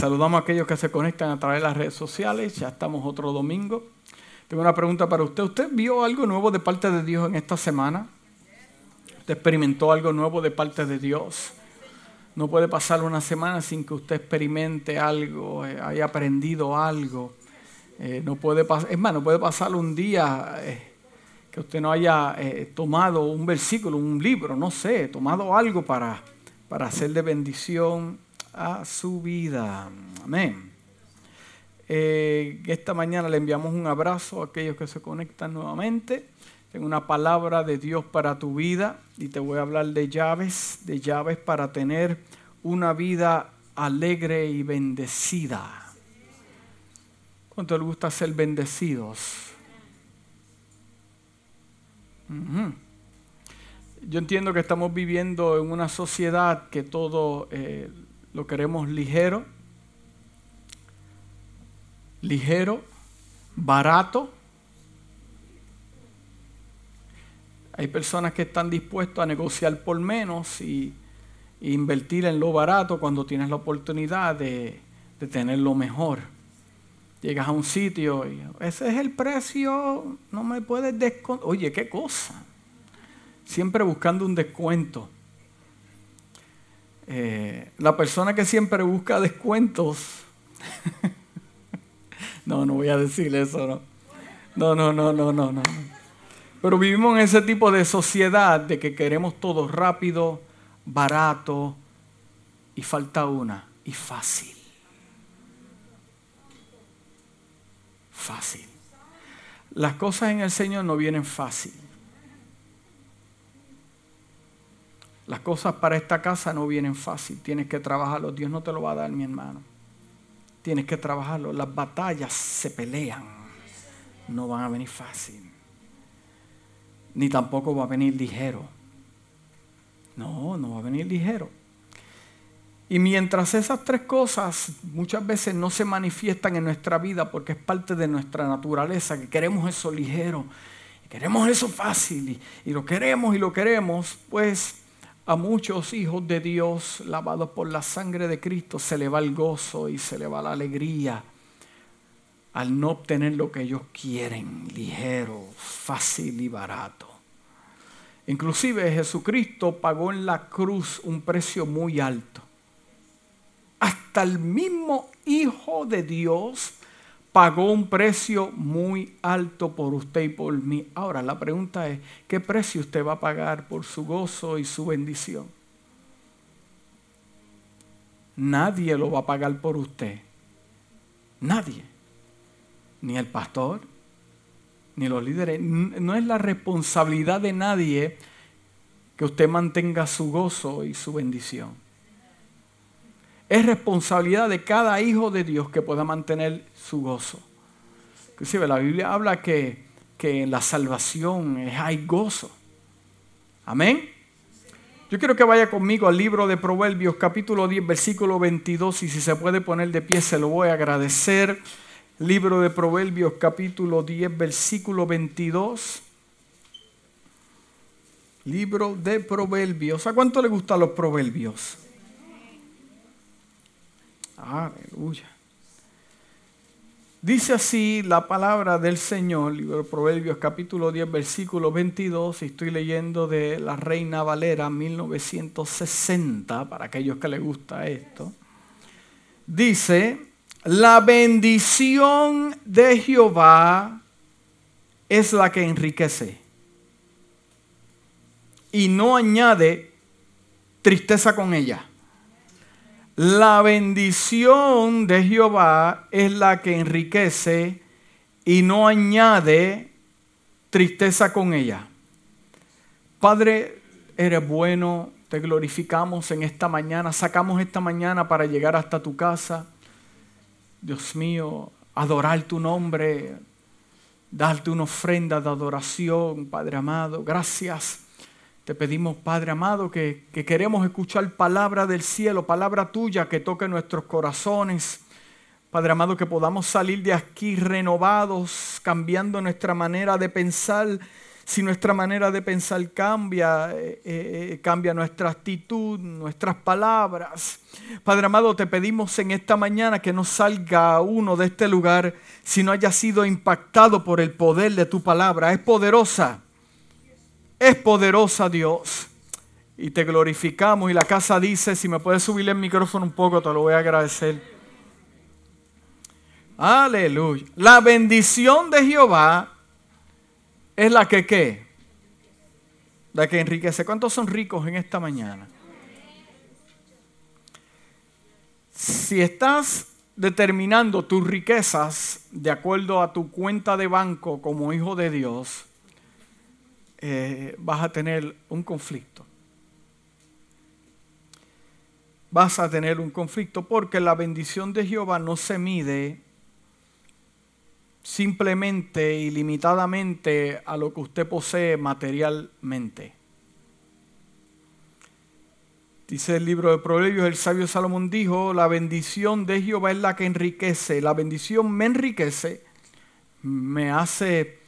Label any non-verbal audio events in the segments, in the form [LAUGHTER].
Saludamos a aquellos que se conectan a través de las redes sociales. Ya estamos otro domingo. Tengo una pregunta para usted. ¿Usted vio algo nuevo de parte de Dios en esta semana? ¿Usted experimentó algo nuevo de parte de Dios? No puede pasar una semana sin que usted experimente algo, eh, haya aprendido algo. Eh, no puede es más, no puede pasar un día eh, que usted no haya tomado un versículo, un libro, no sé, tomado algo para, para hacer de bendición a su vida. Amén. Eh, esta mañana le enviamos un abrazo a aquellos que se conectan nuevamente. Tengo una palabra de Dios para tu vida y te voy a hablar de llaves, de llaves para tener una vida alegre y bendecida. ¿Cuánto le gusta ser bendecidos? Yo entiendo que estamos viviendo en una sociedad que todo eh, lo queremos ligero ligero, barato. Hay personas que están dispuestas a negociar por menos y, invertir en lo barato cuando tienes la oportunidad de, tener lo mejor. Llegas a un sitio y ese es el precio, no me puedes descontar. Oye, qué cosa. Siempre buscando un descuento. Eh, la persona que siempre busca descuentos [LAUGHS] No, no voy a decir eso, no. No, no, no, no, no, no. Pero vivimos en ese tipo de sociedad de que queremos todo rápido, barato y falta una, y fácil. Fácil. Las cosas en el Señor no vienen fácil. Las cosas para esta casa no vienen fácil. Tienes que trabajarlo. Dios no te lo va a dar, mi hermano. Tienes que trabajarlo. Las batallas se pelean. No van a venir fácil. Ni tampoco va a venir ligero. No, no va a venir ligero. Y mientras esas tres cosas muchas veces no se manifiestan en nuestra vida porque es parte de nuestra naturaleza, que queremos eso ligero, queremos eso fácil y, lo queremos y lo queremos, pues a muchos hijos de Dios lavados por la sangre de Cristo se le va el gozo y se le va la alegría al no obtener lo que ellos quieren, ligero, fácil y barato. Inclusive Jesucristo pagó en la cruz un precio muy alto. Hasta el mismo Hijo de Dios pagó un precio muy alto por usted y por mí. Ahora la pregunta es, ¿qué precio usted va a pagar por su gozo y su bendición? Nadie lo va a pagar por usted. Nadie. Ni el pastor, ni los líderes. No es la responsabilidad de nadie que usted mantenga su gozo y su bendición. Es responsabilidad de cada hijo de Dios que pueda mantener su gozo. Inclusive la Biblia habla que, que en la salvación hay gozo. Amén. Yo quiero que vaya conmigo al libro de Proverbios capítulo 10 versículo 22 y si se puede poner de pie se lo voy a agradecer. Libro de Proverbios capítulo 10 versículo 22. Libro de Proverbios. ¿A cuánto le gustan los proverbios? Aleluya. Dice así la palabra del Señor, libro de Proverbios capítulo 10, versículo 22, y estoy leyendo de la Reina Valera 1960, para aquellos que les gusta esto. Dice, la bendición de Jehová es la que enriquece y no añade tristeza con ella. La bendición de Jehová es la que enriquece y no añade tristeza con ella. Padre, eres bueno, te glorificamos en esta mañana, sacamos esta mañana para llegar hasta tu casa. Dios mío, adorar tu nombre, darte una ofrenda de adoración, Padre amado. Gracias te pedimos, Padre amado, que, queremos escuchar palabra del cielo, palabra tuya que toque nuestros corazones. Padre amado, que podamos salir de aquí renovados, cambiando nuestra manera de pensar, si nuestra manera de pensar cambia, eh, eh, cambia nuestra actitud, nuestras palabras. Padre amado, te pedimos en esta mañana que no salga uno de este lugar si no haya sido impactado por el poder de tu palabra. Es poderosa, es poderosa Dios. Y te glorificamos y la casa dice, si me puedes subir el micrófono un poco, te lo voy a agradecer. Aleluya. La bendición de Jehová es la que qué? La que enriquece. ¿Cuántos son ricos en esta mañana? Si estás determinando tus riquezas de acuerdo a tu cuenta de banco como hijo de Dios, eh, vas a tener un conflicto. Vas a tener un conflicto porque la bendición de Jehová no se mide simplemente y limitadamente a lo que usted posee materialmente. Dice el libro de Proverbios, el sabio Salomón dijo, la bendición de Jehová es la que enriquece, la bendición me enriquece, me hace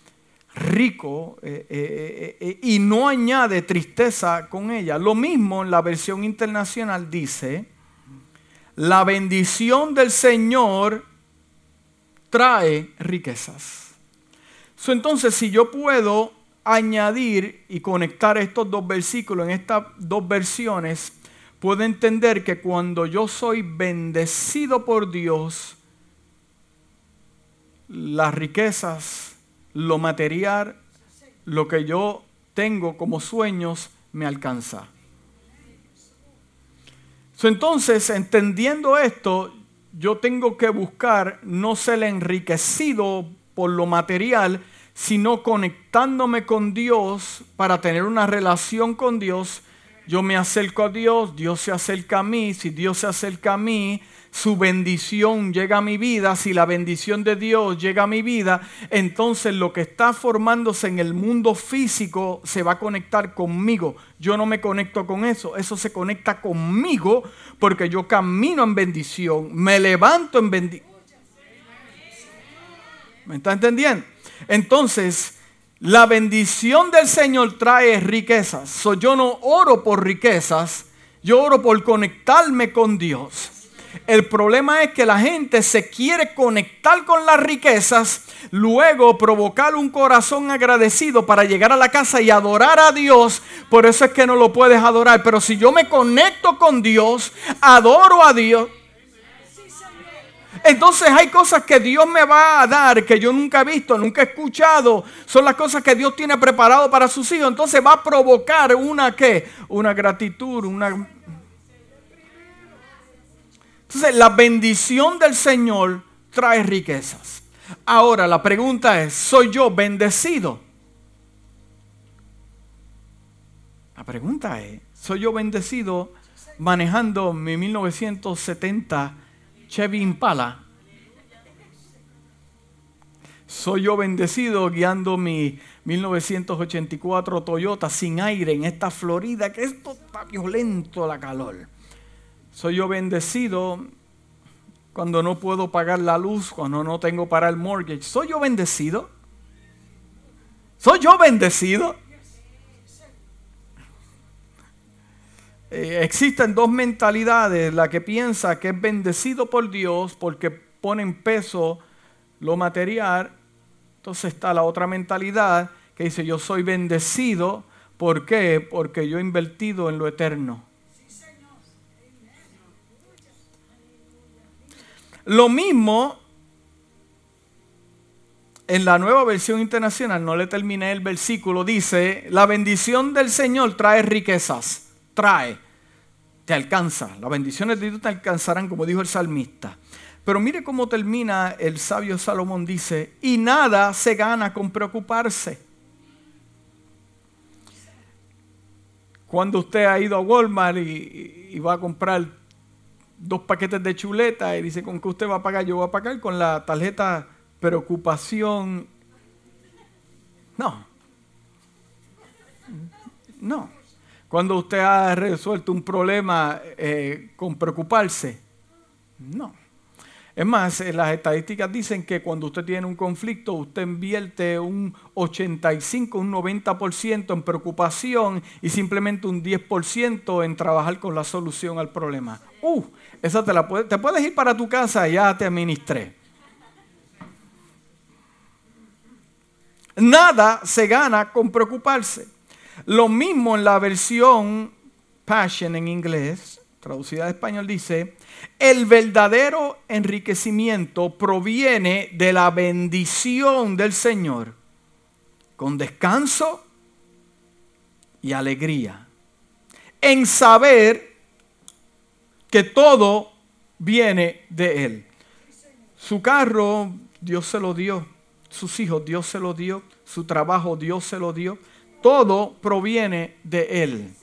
rico eh, eh, eh, y no añade tristeza con ella. Lo mismo en la versión internacional dice, la bendición del Señor trae riquezas. entonces, si yo puedo añadir y conectar estos dos versículos en estas dos versiones, puedo entender que cuando yo soy bendecido por Dios, las riquezas, lo material, lo que yo tengo como sueños, me alcanza. entonces, entendiendo esto, yo tengo que buscar no ser enriquecido por lo material, sino conectándome con Dios para tener una relación con Dios. Yo me acerco a Dios, Dios se acerca a mí, si Dios se acerca a mí, su bendición llega a mi vida, si la bendición de Dios llega a mi vida, entonces lo que está formándose en el mundo físico se va a conectar conmigo. Yo no me conecto con eso, eso se conecta conmigo porque yo camino en bendición, me levanto en bendición. ¿Me está entendiendo? Entonces, la bendición del Señor trae riquezas. yo no oro por riquezas, yo oro por conectarme con Dios. El problema es que la gente se quiere conectar con las riquezas, luego provocar un corazón agradecido para llegar a la casa y adorar a Dios. Por eso es que no lo puedes adorar. Pero si yo me conecto con Dios, adoro a Dios. Entonces hay cosas que Dios me va a dar que yo nunca he visto, nunca he escuchado. Son las cosas que Dios tiene preparado para sus hijos. Entonces va a provocar una qué? Una gratitud, una entonces, la bendición del Señor trae riquezas. Ahora, la pregunta es, ¿soy yo bendecido? La pregunta es, ¿soy yo bendecido manejando mi 1970 Chevy Impala? ¿Soy yo bendecido guiando mi 1984 Toyota sin aire en esta Florida que esto está violento la calor? Soy yo bendecido cuando no puedo pagar la luz, cuando no tengo para el mortgage. ¿Soy yo bendecido? ¿Soy yo bendecido? Eh, existen dos mentalidades, la que piensa que es bendecido por Dios porque pone en peso lo material. Entonces está la otra mentalidad que dice yo soy bendecido. ¿Por qué? Porque yo he invertido en lo eterno. Lo mismo en la nueva versión internacional, no le terminé el versículo, dice, la bendición del Señor trae riquezas, trae, te alcanza, las bendiciones de Dios te alcanzarán, como dijo el salmista. Pero mire cómo termina el sabio Salomón, dice, y nada se gana con preocuparse. Cuando usted ha ido a Walmart y, va a comprar dos paquetes de chuleta y dice, ¿con qué usted va a pagar? Yo voy a pagar con la tarjeta preocupación. No. No. Cuando usted ha resuelto un problema eh, con preocuparse. No. Es más, eh, las estadísticas dicen que cuando usted tiene un conflicto, usted invierte un 85, un 90% en preocupación y simplemente un 10% en trabajar con la solución al problema. Uh, esa te la puedes, te puedes ir para tu casa y ya te administré. Nada se gana con preocuparse. Lo mismo en la versión Passion en inglés, traducida al español, dice, el verdadero enriquecimiento proviene de la bendición del Señor, con descanso y alegría, en saber que todo viene de Él. Su carro, Dios se lo dio. Sus hijos, Dios se lo dio. Su trabajo, Dios se lo dio. Todo proviene de Él.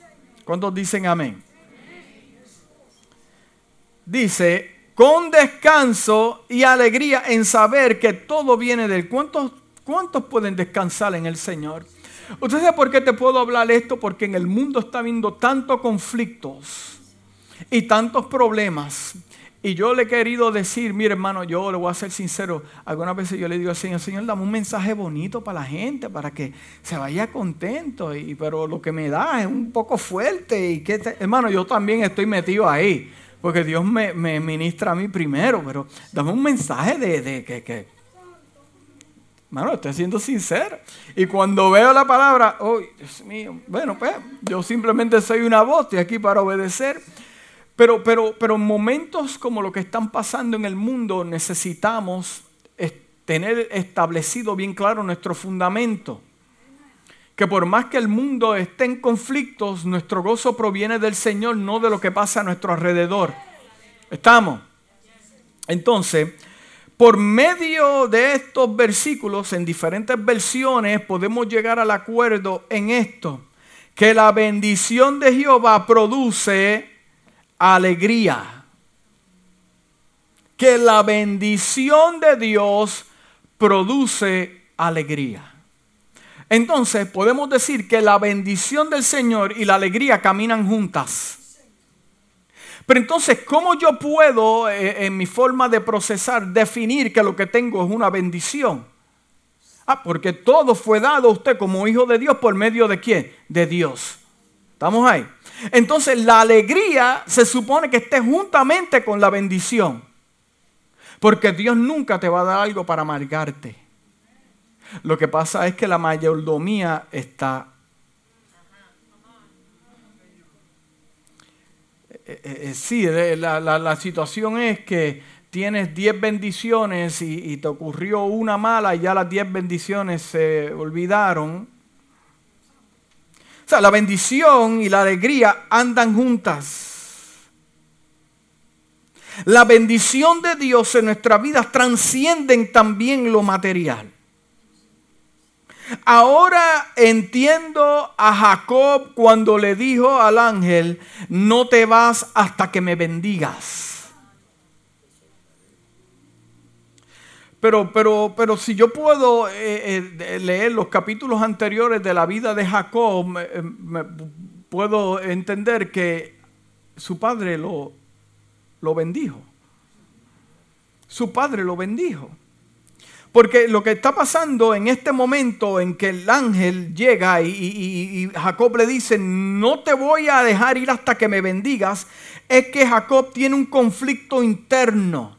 ¿Cuántos dicen amén? Dice, con descanso y alegría en saber que todo viene de Él. ¿Cuántos, cuántos pueden descansar en el Señor? ¿Usted sabe por qué te puedo hablar esto? Porque en el mundo está habiendo tantos conflictos y tantos problemas y yo le he querido decir, mire hermano, yo le voy a ser sincero, algunas veces yo le digo al Señor, Señor, dame un mensaje bonito para la gente, para que se vaya contento, y, pero lo que me da es un poco fuerte. Y que hermano, yo también estoy metido ahí, porque Dios me, ministra a mí primero, pero dame un mensaje de, que, que, hermano, estoy siendo sincero. Y cuando veo la palabra, oh, Dios mío, bueno, pues yo simplemente soy una voz, estoy aquí para obedecer. Pero, pero, pero en momentos como lo que están pasando en el mundo necesitamos tener establecido bien claro nuestro fundamento. Que por más que el mundo esté en conflictos, nuestro gozo proviene del Señor, no de lo que pasa a nuestro alrededor. ¿Estamos? Entonces, por medio de estos versículos, en diferentes versiones, podemos llegar al acuerdo en esto, que la bendición de Jehová produce alegría. Que la bendición de Dios produce alegría. Entonces podemos decir que la bendición del Señor y la alegría caminan juntas. Pero entonces, ¿cómo yo puedo, eh, en mi forma de procesar, definir que lo que tengo es una bendición? Ah, porque todo fue dado a usted como hijo de Dios por medio de quién? De Dios. ¿Estamos ahí? Entonces la alegría se supone que esté juntamente con la bendición. Porque Dios nunca te va a dar algo para amargarte. Lo que pasa es que la mayordomía está... Eh, eh, eh, sí, la, situación es que tienes 10 bendiciones y, y, te ocurrió una mala y ya las 10 bendiciones se olvidaron la bendición y la alegría andan juntas. La bendición de Dios en nuestras vidas transcienden también lo material. Ahora entiendo a Jacob cuando le dijo al ángel, no te vas hasta que me bendigas. Pero, pero, pero si yo puedo eh, eh, leer los capítulos anteriores de la vida de Jacob, puedo entender que su padre lo, lo bendijo. Su padre lo bendijo. Porque lo que está pasando en este momento en que el ángel llega y, Jacob le dice, no te voy a dejar ir hasta que me bendigas, es que Jacob tiene un conflicto interno.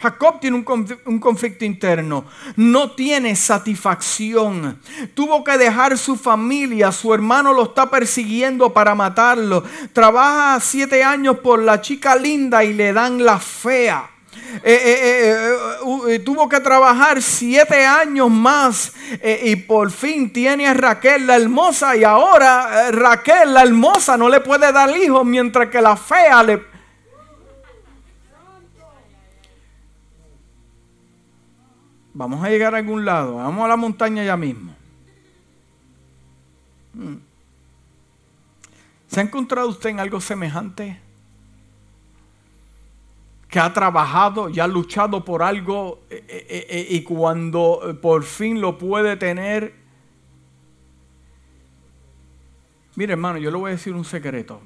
Jacob tiene un, conflicto interno, no tiene satisfacción. Tuvo que dejar su familia, su hermano lo está persiguiendo para matarlo. Trabaja siete años por la chica linda y le dan la fea. Eh, eh, eh, tuvo que trabajar siete años más y por fin tiene a Raquel la hermosa y ahora Raquel la hermosa no le puede dar hijos mientras que la fea le Vamos a llegar a algún lado. Vamos a la montaña ya mismo. Hmm. ¿Se ha encontrado usted en algo semejante? Que ha trabajado y ha luchado por algo eh, eh, eh, y cuando por fin lo puede tener. Mire hermano, yo le voy a decir un secreto.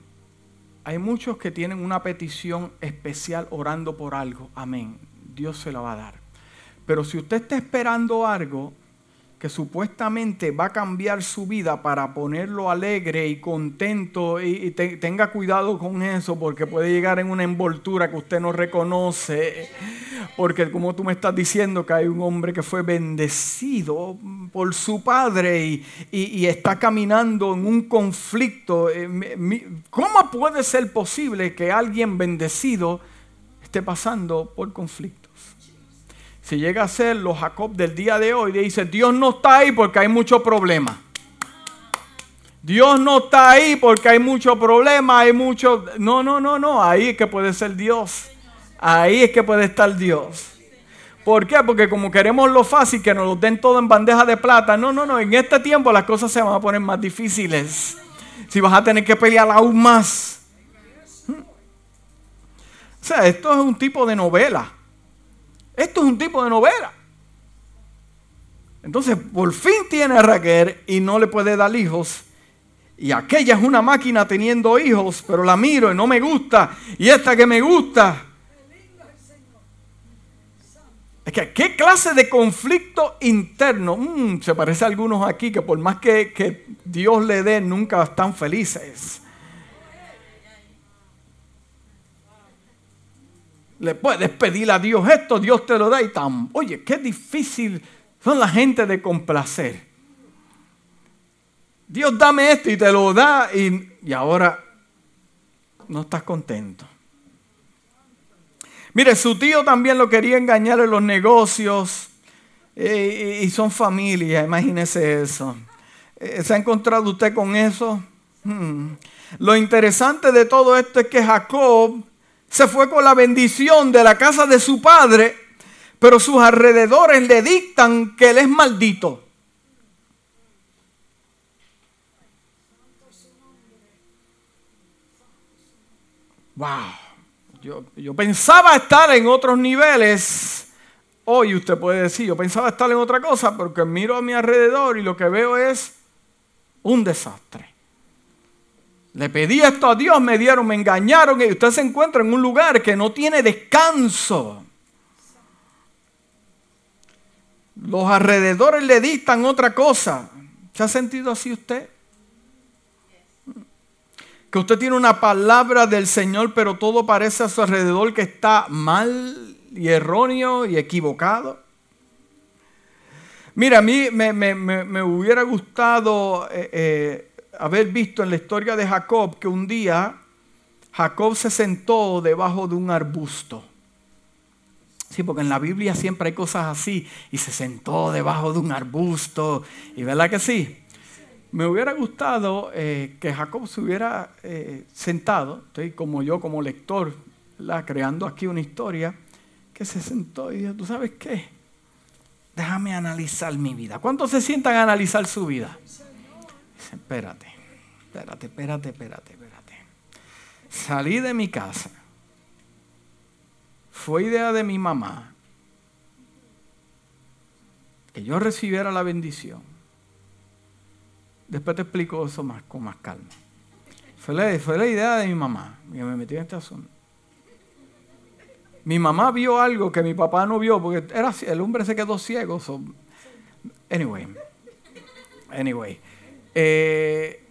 hay muchos que tienen una petición especial orando por algo. Amén. Dios se la va a dar. Pero si usted está esperando algo, que supuestamente va a cambiar su vida para ponerlo alegre y contento y, tenga cuidado con eso porque puede llegar en una envoltura que usted no reconoce porque como tú me estás diciendo que hay un hombre que fue bendecido por su padre y, está caminando en un conflicto eh, ¿cómo puede ser posible que alguien bendecido esté pasando por conflicto? Si llega a ser los Jacob del día de hoy, dice, Dios no está ahí porque hay mucho problema. Dios no está ahí porque hay mucho problema, hay mucho... No, no, no, no, ahí es que puede ser Dios. Ahí es que puede estar Dios. ¿Por qué? Porque como queremos lo fácil, que nos lo den todo en bandeja de plata. No, no, no, en este tiempo las cosas se van a poner más difíciles. Si vas a tener que pelear aún más. O sea, esto es un tipo de novela. Esto es un tipo de novela. Entonces, por fin tiene a Raquel y no le puede dar hijos. Y aquella es una máquina teniendo hijos, pero la miro y no me gusta. Y esta que me gusta. Es que, ¿qué clase de conflicto interno? Mm, se parece a algunos aquí que por más que, que Dios le dé, nunca están felices. Le puedes pedir a Dios esto, Dios te lo da y tan. Oye, qué difícil son la gente de complacer. Dios dame esto y te lo da y, y ahora no estás contento. Mire, su tío también lo quería engañar en los negocios eh, y son familia, imagínese eso. Eh, ¿Se ha encontrado usted con eso? Hmm. Lo interesante de todo esto es que Jacob se fue con la bendición de la casa de su padre, pero sus alrededores le dictan que él es maldito. Wow. Yo, yo, pensaba estar en otros niveles. Hoy usted puede decir, yo pensaba estar en otra cosa, porque miro a mi alrededor y lo que veo es un desastre. Le pedí esto a Dios, me dieron, me engañaron y usted se encuentra en un lugar que no tiene descanso. Los alrededores le dictan otra cosa. ¿Se ha sentido así usted? Que usted tiene una palabra del Señor, pero todo parece a su alrededor que está mal y erróneo y equivocado. Mira, a mí me, hubiera gustado eh, eh, haber visto en la historia de Jacob que un día Jacob se sentó debajo de un arbusto. Sí, porque en la Biblia siempre hay cosas así. Y se sentó debajo de un arbusto. ¿Y verdad que sí? Me hubiera gustado eh, que Jacob se hubiera eh, sentado, como yo como lector, creando aquí una historia, que se sentó y dijo, ¿tú sabes qué? Déjame analizar mi vida. ¿Cuántos se sientan a analizar su vida? espérate, espérate, espérate, espérate, espérate. Salí de mi casa. Fue idea de mi mamá que yo recibiera la bendición. Después te explico eso más, con más calma. Fue la, idea de mi mamá que me metió en este asunto. Mi mamá vio algo que mi papá no vio porque era, el hombre se quedó ciego. anyway, anyway. Eh,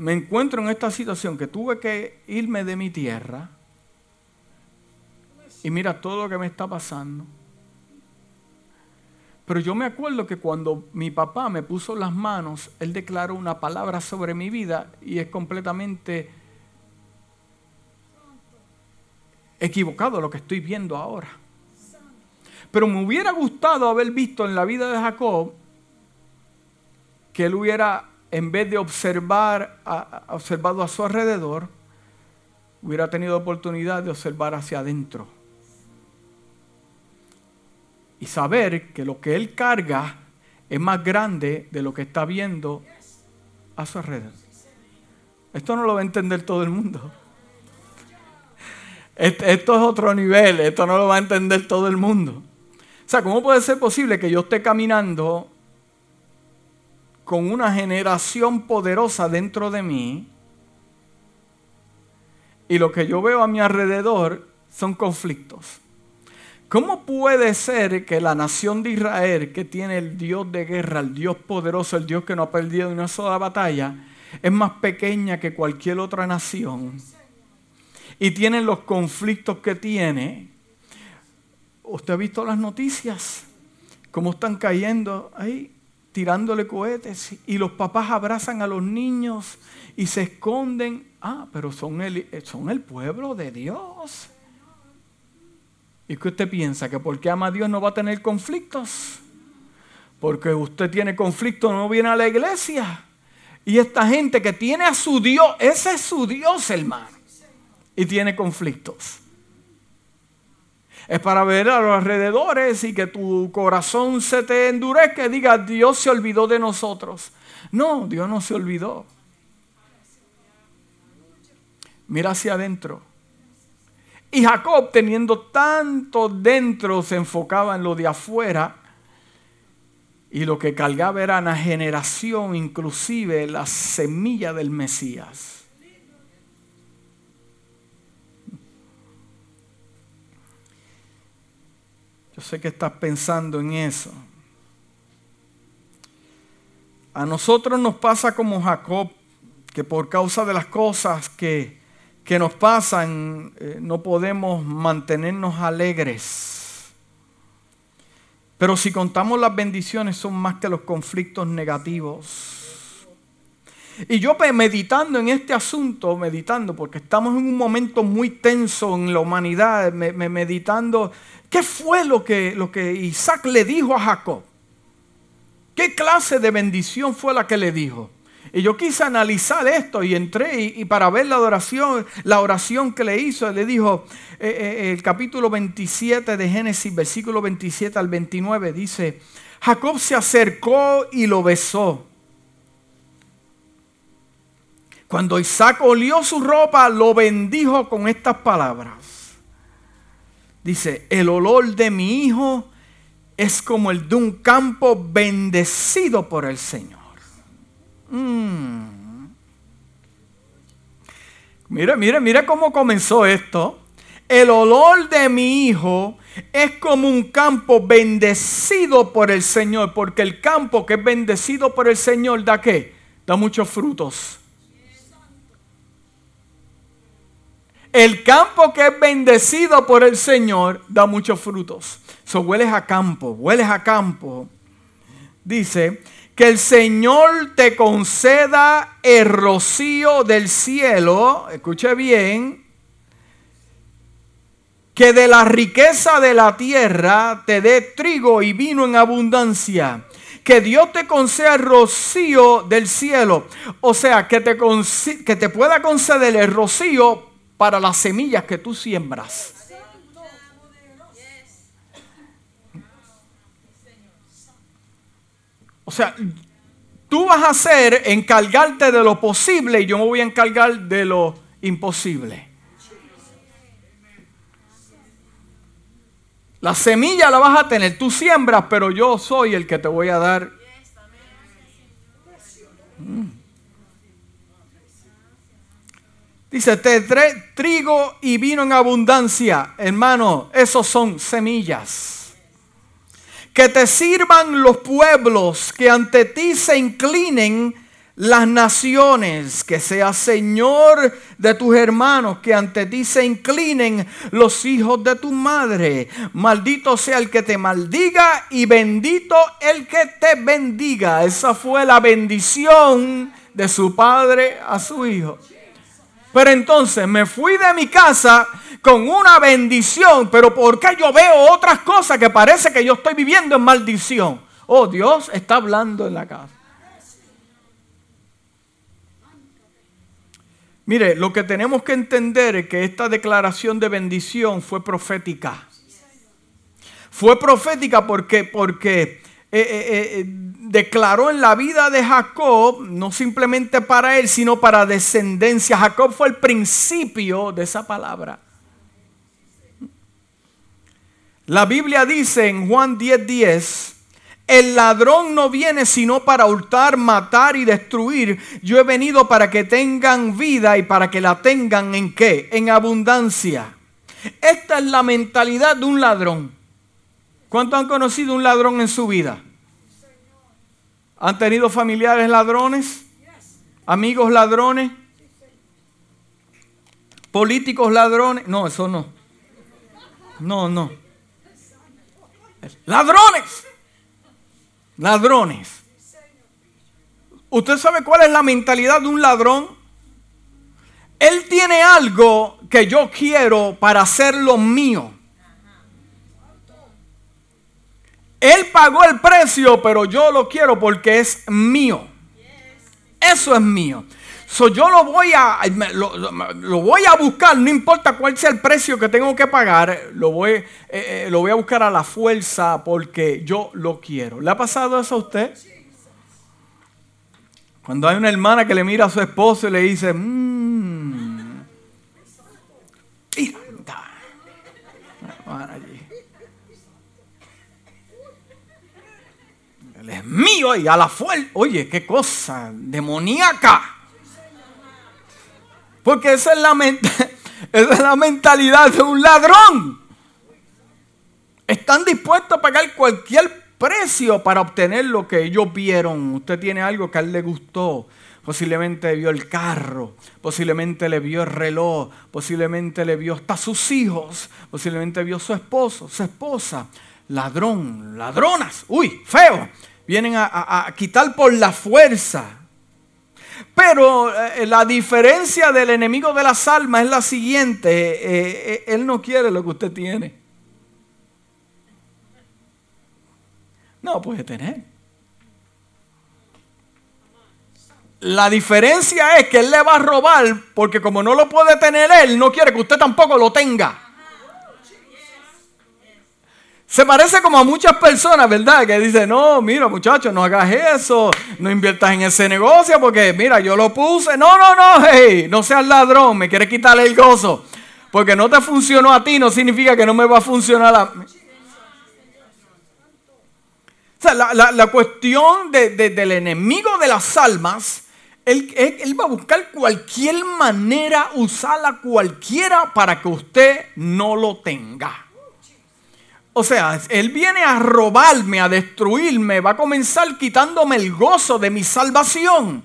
me encuentro en esta situación que tuve que irme de mi tierra y mira todo lo que me está pasando. Pero yo me acuerdo que cuando mi papá me puso las manos, él declaró una palabra sobre mi vida y es completamente equivocado lo que estoy viendo ahora. Pero me hubiera gustado haber visto en la vida de Jacob que él hubiera, en vez de observar, a, observado a su alrededor, hubiera tenido oportunidad de observar hacia adentro. Y saber que lo que él carga es más grande de lo que está viendo a su alrededor. Esto no lo va a entender todo el mundo. Esto es otro nivel, esto no lo va a entender todo el mundo. O sea, ¿cómo puede ser posible que yo esté caminando con una generación poderosa dentro de mí y lo que yo veo a mi alrededor son conflictos. ¿Cómo puede ser que la nación de Israel, que tiene el Dios de guerra, el Dios poderoso, el Dios que no ha perdido una sola batalla, es más pequeña que cualquier otra nación? Y tiene los conflictos que tiene. ¿Usted ha visto las noticias? ¿Cómo están cayendo ahí? Tirándole cohetes y los papás abrazan a los niños y se esconden. Ah, pero son el, son el pueblo de Dios. ¿Y qué usted piensa? ¿Que porque ama a Dios no va a tener conflictos? Porque usted tiene conflictos, no viene a la iglesia. Y esta gente que tiene a su Dios, ese es su Dios, hermano. Y tiene conflictos. Es para ver a los alrededores y que tu corazón se te endurezca y diga, Dios se olvidó de nosotros. No, Dios no se olvidó. Mira hacia adentro. Y Jacob, teniendo tanto dentro, se enfocaba en lo de afuera. Y lo que cargaba era una generación, inclusive la semilla del Mesías. Sé que estás pensando en eso. A nosotros nos pasa como Jacob, que por causa de las cosas que que nos pasan, eh, no podemos mantenernos alegres. Pero si contamos las bendiciones son más que los conflictos negativos. Y yo meditando en este asunto, meditando, porque estamos en un momento muy tenso en la humanidad, meditando, ¿qué fue lo que, lo que Isaac le dijo a Jacob? ¿Qué clase de bendición fue la que le dijo? Y yo quise analizar esto y entré y, para ver la oración, la oración que le hizo, le dijo eh, eh, el capítulo 27 de Génesis, versículo 27 al 29, dice, Jacob se acercó y lo besó. Cuando Isaac olió su ropa, lo bendijo con estas palabras. Dice, el olor de mi hijo es como el de un campo bendecido por el Señor. Mm. Mira, mira, mira cómo comenzó esto. El olor de mi hijo es como un campo bendecido por el Señor, porque el campo que es bendecido por el Señor da qué? Da muchos frutos. El campo que es bendecido por el Señor da muchos frutos. So hueles a campo, hueles a campo. Dice, que el Señor te conceda el rocío del cielo, escuche bien, que de la riqueza de la tierra te dé trigo y vino en abundancia. Que Dios te conceda el rocío del cielo. O sea, que te, que te pueda conceder el rocío para las semillas que tú siembras. O sea, tú vas a hacer encargarte de lo posible y yo me voy a encargar de lo imposible. La semilla la vas a tener, tú siembras, pero yo soy el que te voy a dar. Mm. Dice, te trigo y vino en abundancia. Hermano, esos son semillas que te sirvan los pueblos, que ante ti se inclinen las naciones, que seas Señor de tus hermanos, que ante ti se inclinen los hijos de tu madre. Maldito sea el que te maldiga y bendito el que te bendiga. Esa fue la bendición de su padre a su hijo. Pero entonces me fui de mi casa con una bendición, pero ¿por qué yo veo otras cosas que parece que yo estoy viviendo en maldición? Oh, Dios está hablando en la casa. Mire, lo que tenemos que entender es que esta declaración de bendición fue profética. Fue profética porque, porque eh, eh, eh, declaró en la vida de Jacob, no simplemente para él, sino para descendencia. Jacob fue el principio de esa palabra. La Biblia dice en Juan 10:10, el ladrón no viene sino para hurtar, matar y destruir. Yo he venido para que tengan vida y para que la tengan en qué? En abundancia. Esta es la mentalidad de un ladrón. ¿Cuántos han conocido un ladrón en su vida? ¿Han tenido familiares ladrones? ¿Amigos ladrones? ¿Políticos ladrones? No, eso no. No, no. Ladrones. Ladrones. ¿Usted sabe cuál es la mentalidad de un ladrón? Él tiene algo que yo quiero para hacerlo mío. Él pagó el precio, pero yo lo quiero porque es mío. Eso es mío. So, yo lo voy a lo, voy a buscar, no importa cuál sea el precio que tengo que pagar, lo voy, eh, eh, lo voy a buscar a la fuerza porque yo lo quiero. ¿Le ha pasado eso a usted? Cuando hay una hermana que le mira a su esposo y le dice, mmm, Él mío y a la fuerza. Oye, qué cosa demoníaca. Porque esa es la, [LAUGHS] esa es la mentalidad de un ladrón. Están dispuestos a pagar cualquier precio para obtener lo que ellos vieron. Usted tiene algo que a él le gustó. Posiblemente vio el carro, posiblemente le vio el reloj, posiblemente le vio hasta sus hijos, posiblemente vio su esposo, su esposa. Ladrón, ladronas, uy, feo. Vienen a quitar por la fuerza pero eh, la diferencia del enemigo de las almas es la siguiente. Eh, eh, él no quiere lo que usted tiene. No puede tener. La diferencia es que él le va a robar porque como no lo puede tener él, no quiere que usted tampoco lo tenga. Se parece como a muchas personas, ¿verdad? Que dicen, no, mira muchachos, no hagas eso, no inviertas en ese negocio porque, mira, yo lo puse. No, no, no, hey, no seas ladrón, me quieres quitarle el gozo. Porque no te funcionó a ti, no significa que no me va a funcionar a mí. O sea, la, cuestión del enemigo de las almas, él, él va a buscar cualquier manera, usarla cualquiera para que usted no lo tenga. O sea, Él viene a robarme, a destruirme, va a comenzar quitándome el gozo de mi salvación.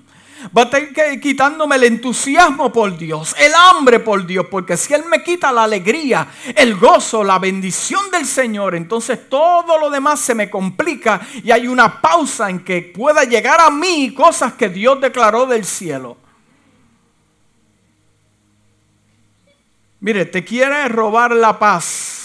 Va a que quitándome el entusiasmo por Dios, el hambre por Dios, porque si Él me quita la alegría, el gozo, la bendición del Señor, entonces todo lo demás se me complica y hay una pausa en que pueda llegar a mí cosas que Dios declaró del cielo. Mire, te quiere robar la paz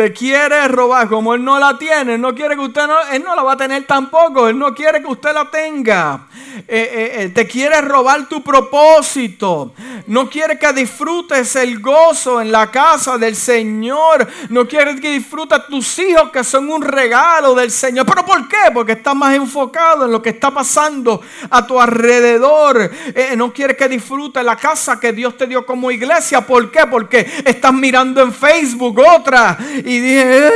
te quiere robar, como él no la tiene, él no quiere que usted no, él no la va a tener tampoco, él no quiere que usted la tenga. Eh, eh, eh, te quiere robar tu propósito, no quiere que disfrutes el gozo en la casa del Señor, no quiere que disfrutes tus hijos que son un regalo del Señor. ¿Pero por qué? Porque está más enfocado en lo que está pasando a tu alrededor. no quiere que disfrutes la casa que Dios te dio como iglesia. ¿Por qué? Porque estás mirando en Facebook otra y dije,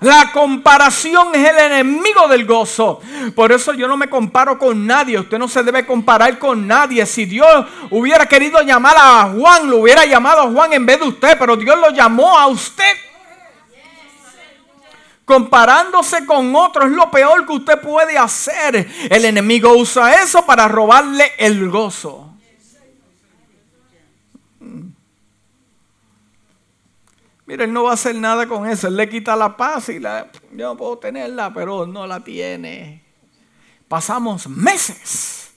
La comparación es el enemigo del gozo. Por eso yo no me comparo con nadie. Usted no se debe comparar con nadie. Si Dios hubiera querido llamar a Juan, lo hubiera llamado a Juan en vez de usted. Pero Dios lo llamó a usted. Comparándose con otro es lo peor que usted puede hacer. El enemigo usa eso para robarle el gozo. Mira, él no va a hacer nada con eso. Él le quita la paz y la, yo puedo tenerla, pero no la tiene. Pasamos meses,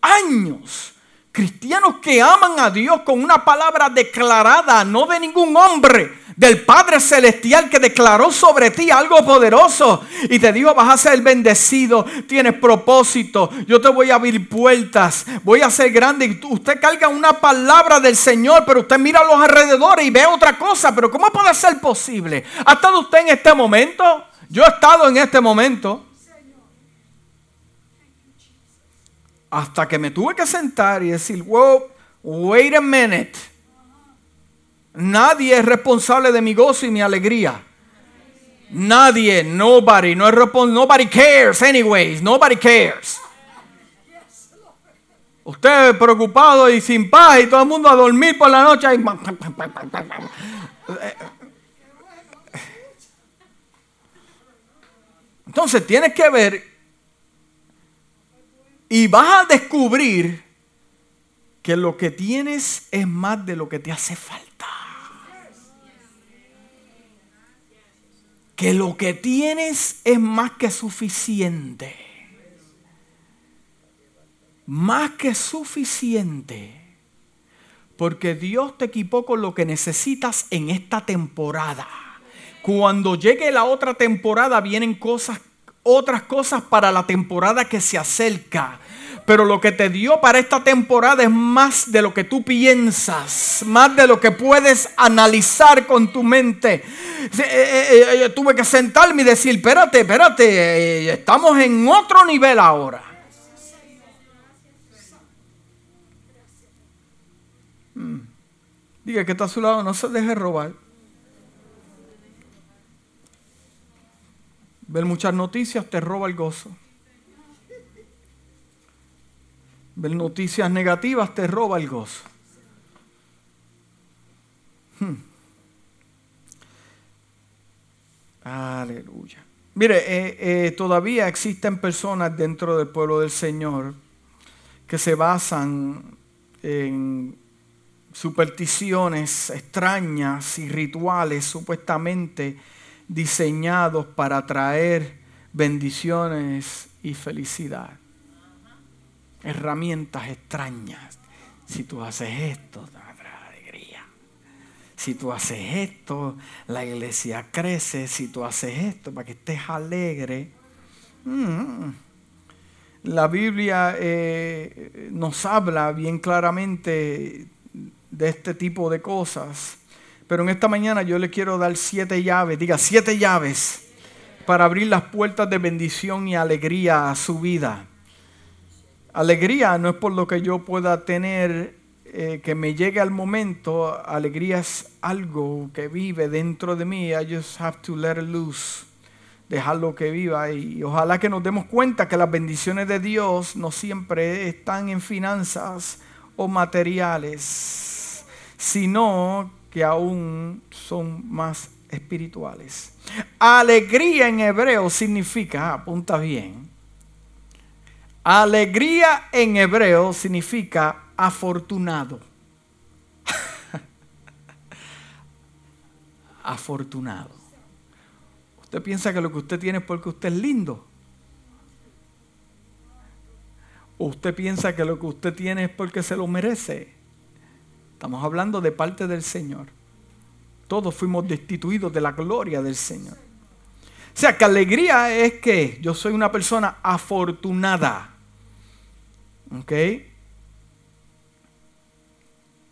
años, cristianos que aman a Dios con una palabra declarada, no de ningún hombre, del Padre Celestial que declaró sobre ti algo poderoso y te dijo vas a ser bendecido, tienes propósito, yo te voy a abrir puertas, voy a ser grande y usted carga una palabra del Señor, pero usted mira a los alrededores y ve otra cosa, pero ¿cómo puede ser posible? ¿Ha estado usted en este momento? Yo he estado en este momento. Hasta que me tuve que sentar y decir, wow, wait a minute. Nadie es responsable de mi gozo y mi alegría. Nadie, nobody, no es nobody cares anyways, nobody cares. Usted preocupado y sin paz y todo el mundo a dormir por la noche. Entonces tienes que ver y vas a descubrir que lo que tienes es más de lo que te hace falta. Que lo que tienes es más que suficiente más que suficiente. Porque Dios te equipó con lo que necesitas en esta temporada. Cuando llegue la otra temporada vienen cosas, otras cosas para la temporada que se acerca. Pero lo que te dio para esta temporada es más de lo que tú piensas, más de lo que puedes analizar con tu mente. Eh, eh, eh, tuve que sentarme y decir, espérate, espérate, estamos en otro nivel ahora. Diga que está a su lado, no se deje robar. Ver muchas noticias te roba el gozo. Ver noticias negativas te roba el gozo. Hmm. Aleluya. Mire, eh, eh, todavía existen personas dentro del pueblo del Señor que se basan en supersticiones extrañas y rituales supuestamente diseñados para traer bendiciones y felicidad. Herramientas extrañas. Si tú haces esto, habrá alegría. Si tú haces esto, la iglesia crece. Si tú haces esto, para que estés alegre. Mm. La Biblia eh, nos habla bien claramente de este tipo de cosas. Pero en esta mañana yo le quiero dar siete llaves, diga siete llaves para abrir las puertas de bendición y alegría a su vida. Alegría no es por lo que yo pueda tener, eh, que me llegue al momento. Alegría es algo que vive dentro de mí. I just have to let it loose. Dejarlo que viva. Y ojalá que nos demos cuenta que las bendiciones de Dios no siempre están en finanzas o materiales sino que aún son más espirituales. Alegría en hebreo significa, apunta bien, alegría en hebreo significa afortunado. [LAUGHS] afortunado. Usted piensa que lo que usted tiene es porque usted es lindo. ¿O usted piensa que lo que usted tiene es porque se lo merece? Estamos hablando de parte del Señor. Todos fuimos destituidos de la gloria del Señor. O sea, que alegría es que yo soy una persona afortunada. ¿Ok?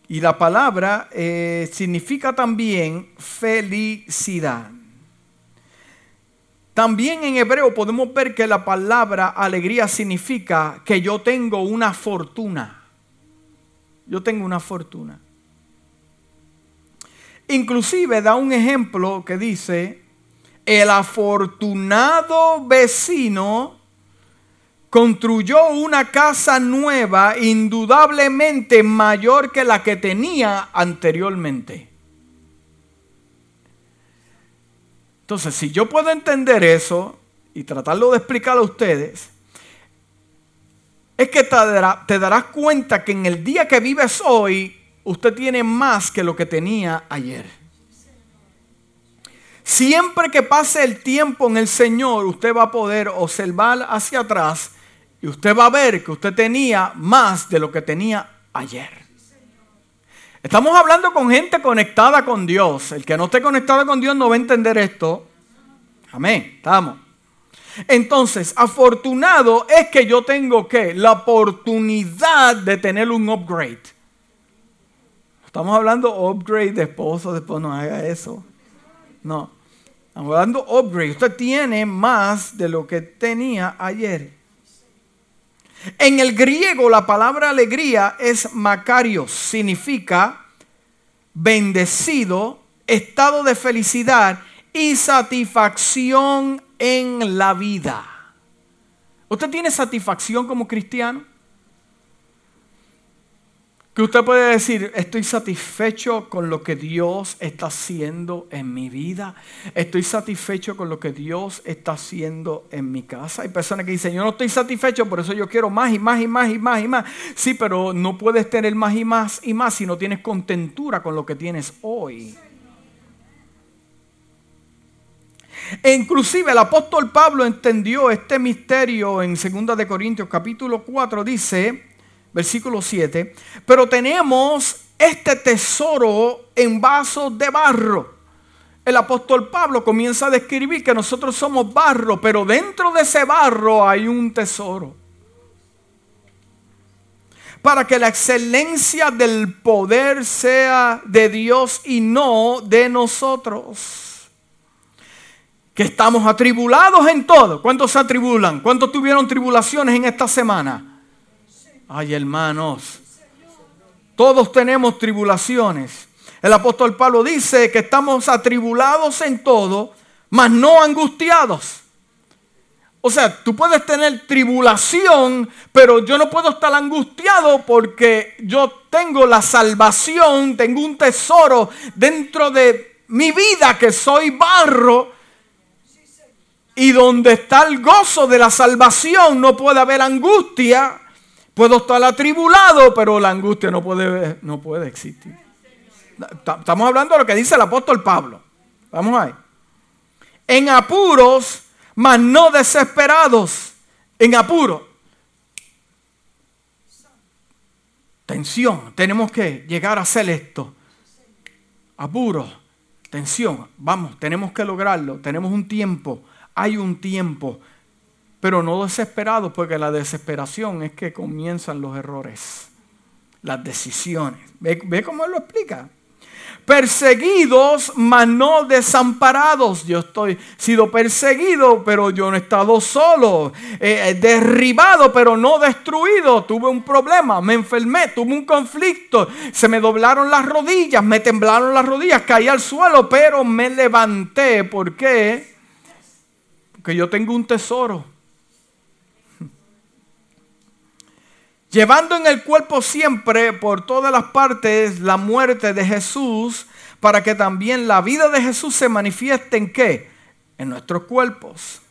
Y la palabra eh, significa también felicidad. También en hebreo podemos ver que la palabra alegría significa que yo tengo una fortuna. Yo tengo una fortuna. Inclusive da un ejemplo que dice, el afortunado vecino construyó una casa nueva indudablemente mayor que la que tenía anteriormente. Entonces, si yo puedo entender eso y tratarlo de explicar a ustedes, es que te, darás cuenta que en el día que vives hoy, usted tiene más que lo que tenía ayer. Siempre que pase el tiempo en el Señor, usted va a poder observar hacia atrás y usted va a ver que usted tenía más de lo que tenía ayer. Estamos hablando con gente conectada con Dios. El que no esté conectado con Dios no va a entender esto. Amén. Estamos. Entonces, afortunado es que yo tengo que la oportunidad de tener un upgrade. Estamos hablando upgrade de esposo, después no haga eso. No. Estamos hablando upgrade. Usted tiene más de lo que tenía ayer. En el griego la palabra alegría es macarios, significa bendecido, estado de felicidad y satisfacción en la vida. ¿Usted tiene satisfacción como cristiano? Que usted puede decir, estoy satisfecho con lo que Dios está haciendo en mi vida. Estoy satisfecho con lo que Dios está haciendo en mi casa. Hay personas que dicen, yo no estoy satisfecho, por eso yo quiero más y más y más y más y más. Sí, pero no puedes tener más y más y más si no tienes contentura con lo que tienes hoy. E inclusive el apóstol Pablo entendió este misterio en 2 de Corintios capítulo 4 dice, versículo 7, pero tenemos este tesoro en vasos de barro. El apóstol Pablo comienza a describir que nosotros somos barro, pero dentro de ese barro hay un tesoro. Para que la excelencia del poder sea de Dios y no de nosotros. Que estamos atribulados en todo. ¿Cuántos se atribulan? ¿Cuántos tuvieron tribulaciones en esta semana? Ay, hermanos, todos tenemos tribulaciones. El apóstol Pablo dice que estamos atribulados en todo, mas no angustiados. O sea, tú puedes tener tribulación, pero yo no puedo estar angustiado porque yo tengo la salvación, tengo un tesoro dentro de mi vida que soy barro. Y donde está el gozo de la salvación no puede haber angustia Puedo estar atribulado, pero la angustia no puede, no puede existir. Estamos hablando de lo que dice el apóstol Pablo. Vamos ahí. En apuros, mas no desesperados. En apuros. Tensión. Tenemos que llegar a hacer esto. Apuros. Tensión. Vamos, tenemos que lograrlo. Tenemos un tiempo. Hay un tiempo pero no desesperados, porque la desesperación es que comienzan los errores, las decisiones. ¿Ve, cómo él lo explica? Perseguidos, mas no desamparados. Yo estoy sido perseguido, pero yo no he estado solo. Eh, eh, derribado, pero no destruido. Tuve un problema, me enfermé, tuve un conflicto. Se me doblaron las rodillas, me temblaron las rodillas, caí al suelo, pero me levanté. ¿Por qué? Porque yo tengo un tesoro llevando en el cuerpo siempre por todas las partes la muerte de Jesús, para que también la vida de Jesús se manifieste en qué? En nuestros cuerpos.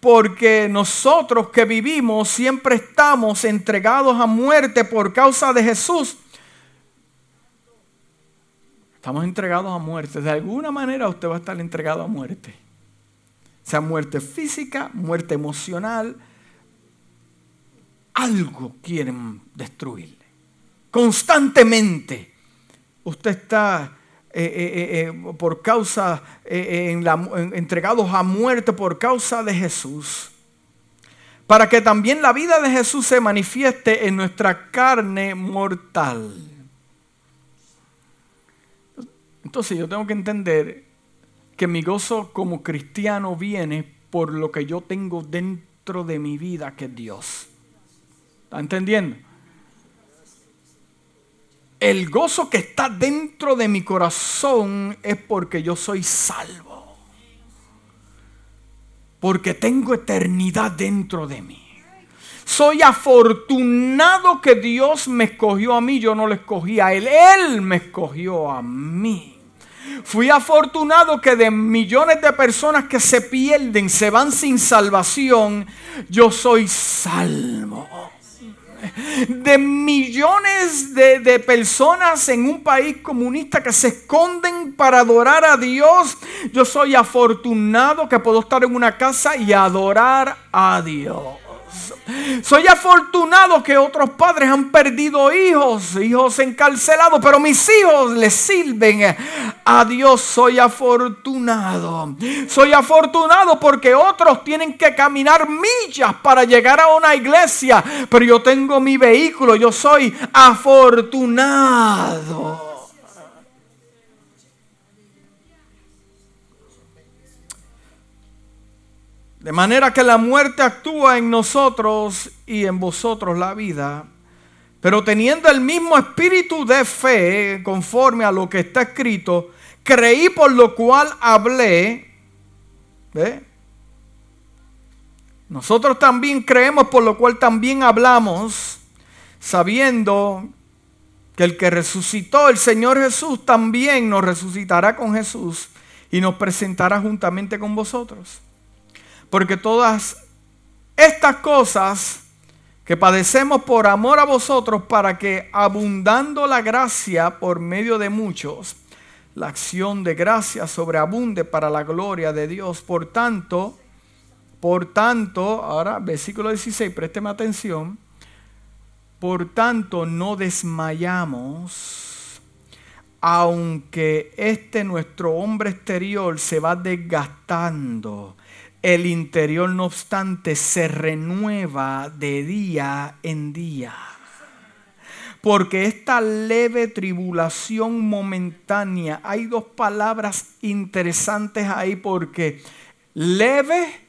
Porque nosotros que vivimos siempre estamos entregados a muerte por causa de Jesús. Estamos entregados a muerte. De alguna manera usted va a estar entregado a muerte. Sea muerte física, muerte emocional, algo quieren destruirle. Constantemente usted está eh, eh, eh, por causa, en la, entregados a muerte por causa de Jesús. Para que también la vida de Jesús se manifieste en nuestra carne mortal. Entonces yo tengo que entender que mi gozo como cristiano viene por lo que yo tengo dentro de mi vida, que es Dios. ¿Está entendiendo? El gozo que está dentro de mi corazón es porque yo soy salvo. Porque tengo eternidad dentro de mí. Soy afortunado que Dios me escogió a mí, yo no le escogí a Él, Él me escogió a mí. Fui afortunado que de millones de personas que se pierden, se van sin salvación, yo soy salvo de millones de, personas en un país comunista que se esconden para adorar a Dios. Yo soy afortunado que puedo estar en una casa y adorar a Dios. Soy afortunado que otros padres han perdido hijos, hijos encarcelados, pero mis hijos les sirven a Dios. Soy afortunado. Soy afortunado porque otros tienen que caminar millas para llegar a una iglesia, pero yo tengo mi vehículo. Yo soy afortunado. De manera que la muerte actúa en nosotros y en vosotros la vida. Pero teniendo el mismo espíritu de fe, conforme a lo que está escrito, creí por lo cual hablé. Nosotros también creemos por lo cual también hablamos, sabiendo que el que resucitó, el Señor Jesús, también nos resucitará con Jesús y nos presentará juntamente con vosotros. Porque todas estas cosas que padecemos por amor a vosotros, para que abundando la gracia por medio de muchos, la acción de gracia sobreabunde para la gloria de Dios. Por tanto, por tanto, ahora versículo 16, présteme atención. Por tanto, no desmayamos, aunque este nuestro hombre exterior se va desgastando el interior, no obstante, se renueva de día en día. Porque esta leve tribulación momentánea, hay dos palabras interesantes ahí porque leve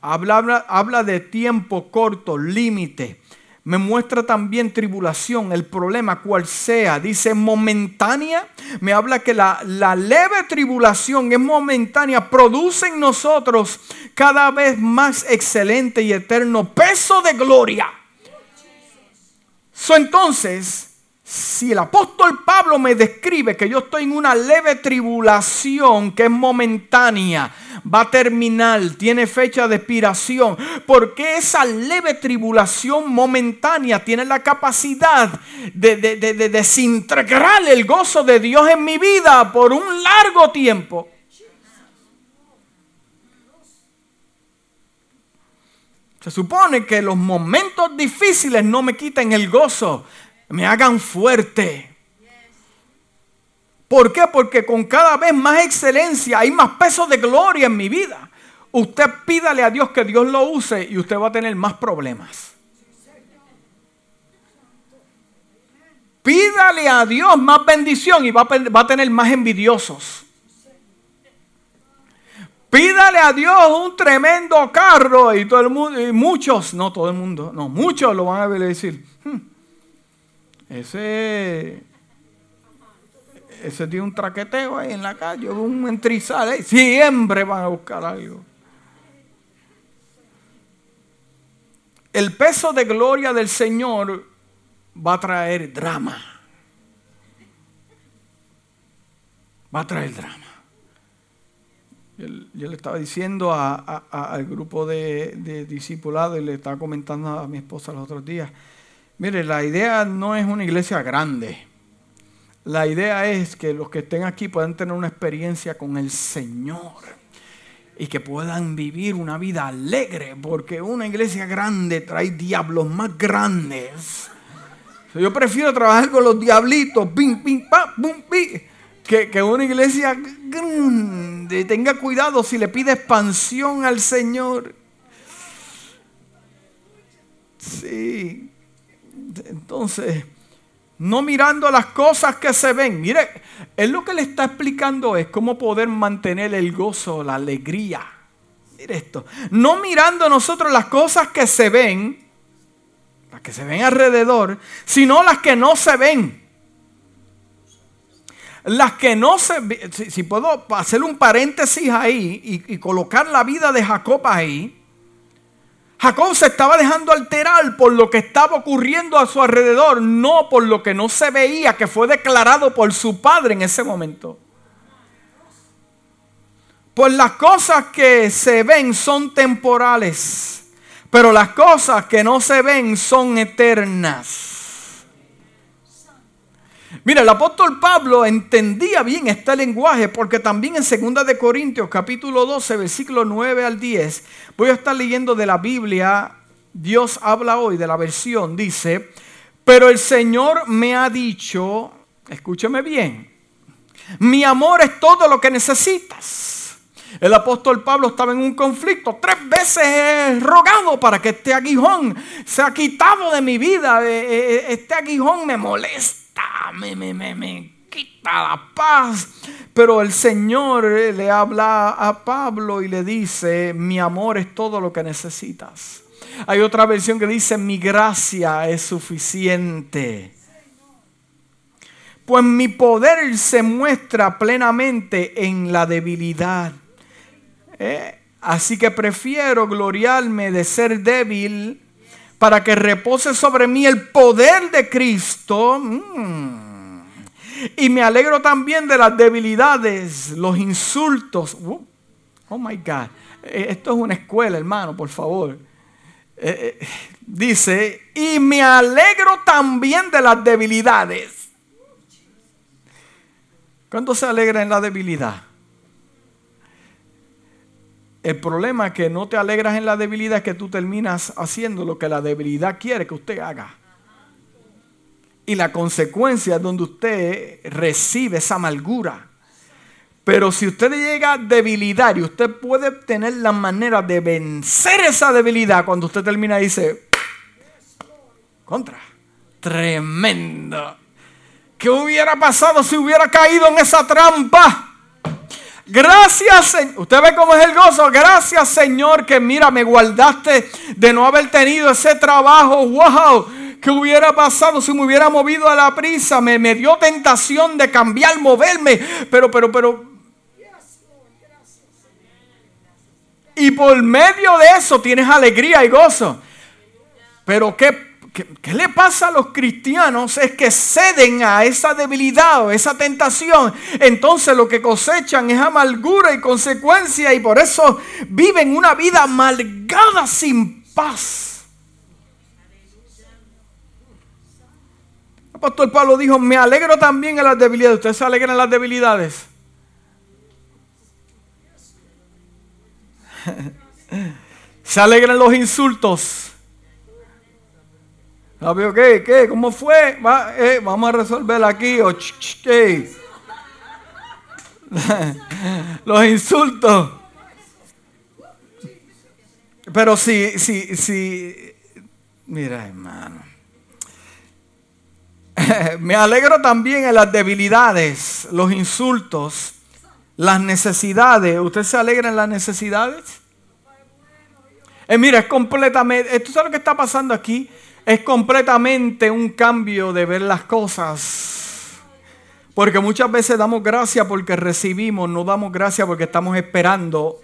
habla, habla de tiempo corto, límite me muestra también tribulación, el problema cual sea. Dice momentánea, me habla que la, la, leve tribulación es momentánea, produce en nosotros cada vez más excelente y eterno peso de gloria. So, entonces, si el apóstol Pablo me describe que yo estoy en una leve tribulación que es momentánea, va a terminar, tiene fecha de expiración, porque esa leve tribulación momentánea tiene la capacidad de, de desintegrar el gozo de Dios en mi vida por un largo tiempo. Se supone que los momentos difíciles no me quiten el gozo me hagan fuerte. ¿Por qué? Porque con cada vez más excelencia hay más peso de gloria en mi vida. Usted pídale a Dios que Dios lo use y usted va a tener más problemas. Pídale a Dios más bendición y va a, tener más envidiosos. Pídale a Dios un tremendo carro y todo el mundo, y muchos, no todo el mundo, no, muchos lo van a decir. Ese, ese tiene un traqueteo ahí en la calle, un entrizal ahí. Siempre van a buscar algo. El peso de gloria del Señor va a traer drama. Va a traer drama. Yo, le estaba diciendo al grupo de discipulados y le estaba comentando a mi esposa los otros días Mire, la idea no es una iglesia grande. La idea es que los que estén aquí puedan tener una experiencia con el Señor y que puedan vivir una vida alegre, porque una iglesia grande trae diablos más grandes. Yo prefiero trabajar con los diablitos, pim, pim, pa, pum, que, que una iglesia grande. Tenga cuidado si le pide expansión al Señor. Sí, entonces, no mirando las cosas que se ven. Mire, él lo que le está explicando es cómo poder mantener el gozo, la alegría. Mire esto. No mirando nosotros las cosas que se ven, las que se ven alrededor, sino las que no se ven. Las que no se si, si puedo hacer un paréntesis ahí y, y colocar la vida de Jacob ahí, Jacob se estaba dejando alterar por lo que estaba ocurriendo a su alrededor, no por lo que no se veía, que fue declarado por su padre en ese momento. Pues las cosas que se ven son temporales, pero las cosas que no se ven son eternas. Mira, el apóstol Pablo entendía bien este lenguaje porque también en 2 de Corintios capítulo 12 versículo 9 al 10 voy a estar leyendo de la Biblia, Dios habla hoy de la versión, dice, pero el Señor me ha dicho, escúcheme bien, mi amor es todo lo que necesitas. El apóstol Pablo estaba en un conflicto. Tres veces he rogado para que este aguijón sea quitado de mi vida. E, e, e, este aguijón me molesta me, me, me, me quita la paz. Pero el Señor le habla a Pablo y le dice, mi amor es todo lo que necesitas. Hay otra versión que dice, mi gracia es suficiente. Pues mi poder se muestra plenamente en la debilidad. ¿Eh? Así que prefiero gloriarme de ser débil para que repose sobre mí el poder de Cristo. Mm. Y me alegro también de las debilidades, los insultos. Uh, oh my God. Eh, esto es una escuela, hermano, por favor. Eh, eh, dice, y me alegro también de las debilidades. ¿Cuándo se alegra en la debilidad? El problema es que no te alegras en la debilidad es que tú terminas haciendo lo que la debilidad quiere que usted haga. Y la consecuencia es donde usted recibe esa amargura. Pero si usted llega a debilidad y usted puede tener la manera de vencer esa debilidad, cuando usted termina dice, contra, tremendo. ¿Qué hubiera pasado si hubiera caído en esa trampa? Gracias, Señor. Usted ve cómo es el gozo. Gracias, Señor, que mira, me guardaste de no haber tenido ese trabajo. Wow. ¿Qué hubiera pasado si me hubiera movido a la prisa? Me, me dio tentación de cambiar, moverme. Pero, pero, pero. Y por medio de eso tienes alegría y gozo. Pero ¿qué ¿Qué, le pasa a los cristianos? Es que ceden a esa debilidad o esa tentación. Entonces lo que cosechan es amargura y consecuencia y por eso viven una vida amargada sin paz. El apóstol Pablo dijo, me alegro también en las debilidades. ¿Ustedes se alegran en las debilidades? [LAUGHS] se alegran los insultos. ¿Qué? ¿Qué? ¿Cómo fue? Eh, vamos a resolver aquí. [LAUGHS] Los insultos. Pero si, si, si, mira hermano. [LAUGHS] Me alegro también en las debilidades, los insultos, las necesidades. ¿Usted se alegra en las necesidades? Eh, mira, es completamente, ¿esto es lo que está pasando aquí? Es completamente un cambio de ver las cosas. Porque muchas veces damos gracias porque recibimos, no damos gracias porque estamos esperando.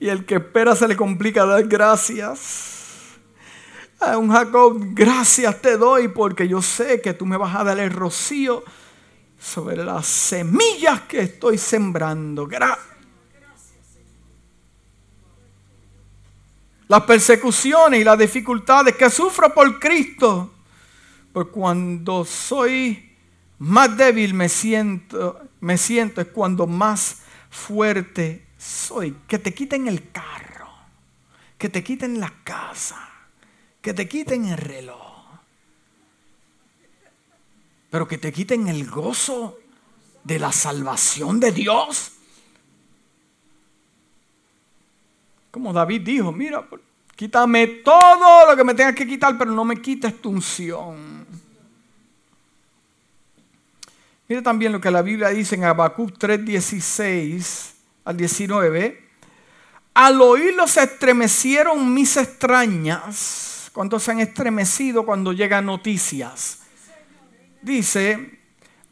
Y el que espera se le complica dar gracias. A un Jacob, gracias te doy porque yo sé que tú me vas a dar el rocío sobre las semillas que estoy sembrando. Gracias. Las persecuciones y las dificultades que sufro por Cristo. Porque cuando soy más débil me siento, me siento es cuando más fuerte soy. Que te quiten el carro, que te quiten la casa, que te quiten el reloj. Pero que te quiten el gozo de la salvación de Dios. Como David dijo, mira, quítame todo lo que me tengas que quitar, pero no me quites tu unción. Mira también lo que la Biblia dice en Habacuc 3:16 al 19. Al oírlo se estremecieron mis extrañas. ¿Cuántos se han estremecido cuando llegan noticias? Dice,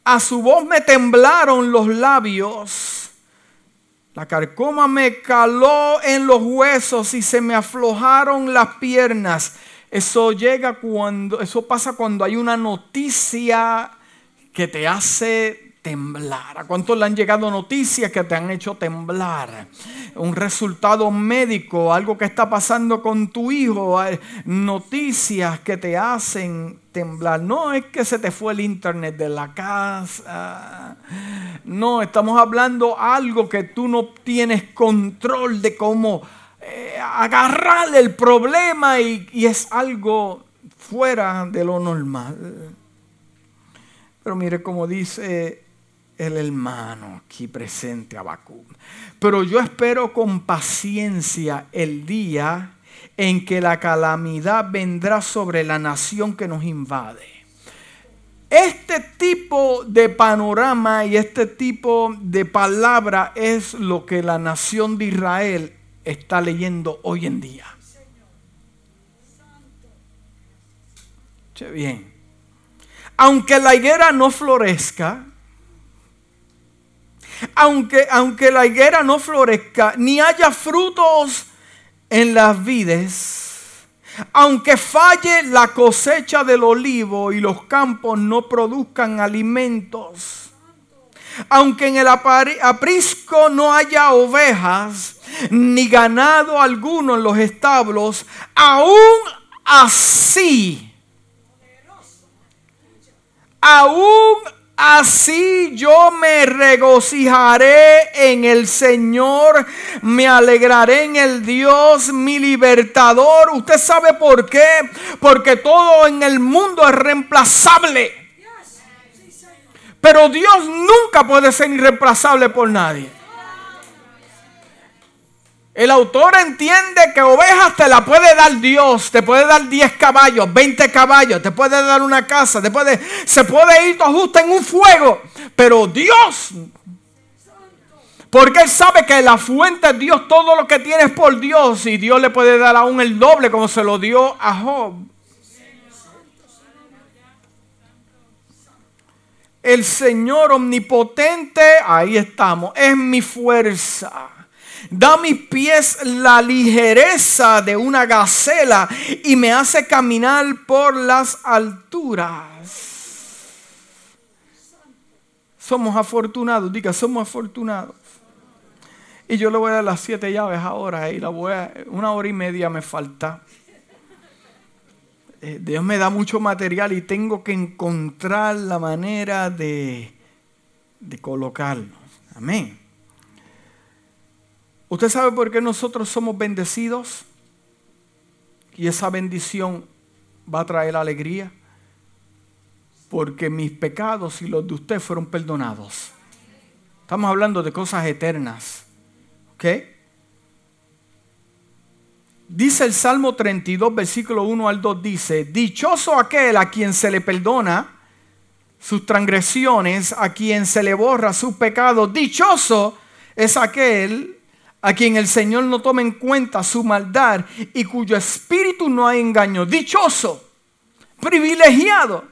a su voz me temblaron los labios la carcoma me caló en los huesos y se me aflojaron las piernas. Eso llega cuando, eso pasa cuando hay una noticia que te hace temblar. ¿A cuántos le han llegado noticias que te han hecho temblar? Un resultado médico, algo que está pasando con tu hijo, noticias que te hacen temblar. No es que se te fue el internet de la casa. No, estamos hablando algo que tú no tienes control de cómo eh, agarrar el problema y, y es algo fuera de lo normal. Pero mire como dice el hermano aquí presente, Abacú. Pero yo espero con paciencia el día en que la calamidad vendrá sobre la nación que nos invade. Este tipo de panorama y este tipo de palabra es lo que la nación de Israel está leyendo hoy en día. Che bien. Aunque la higuera no florezca, aunque, aunque la higuera no florezca, ni haya frutos en las vides, aunque falle la cosecha del olivo y los campos no produzcan alimentos, aunque en el aprisco no haya ovejas ni ganado alguno en los establos, aún así, aún Así yo me regocijaré en el Señor, me alegraré en el Dios, mi libertador. ¿Usted sabe por qué? Porque todo en el mundo es reemplazable. Pero Dios nunca puede ser irreemplazable por nadie. El autor entiende que ovejas te la puede dar Dios, te puede dar 10 caballos, 20 caballos, te puede dar una casa, te puede, se puede ir todo justo en un fuego, pero Dios, porque Él sabe que la fuente es Dios, todo lo que tienes por Dios y Dios le puede dar aún el doble como se lo dio a Job. El Señor omnipotente, ahí estamos, es mi fuerza. Da mis pies la ligereza de una gacela y me hace caminar por las alturas. Somos afortunados, diga, somos afortunados. Y yo le voy a dar las siete llaves ahora y la voy a, una hora y media me falta. Eh, Dios me da mucho material y tengo que encontrar la manera de, de colocarlo. Amén. ¿Usted sabe por qué nosotros somos bendecidos? Y esa bendición va a traer alegría. Porque mis pecados y los de usted fueron perdonados. Estamos hablando de cosas eternas. ¿Ok? Dice el Salmo 32, versículo 1 al 2, dice, dichoso aquel a quien se le perdona sus transgresiones, a quien se le borra sus pecados. Dichoso es aquel a quien el Señor no toma en cuenta su maldad y cuyo espíritu no hay engaño. Dichoso, privilegiado,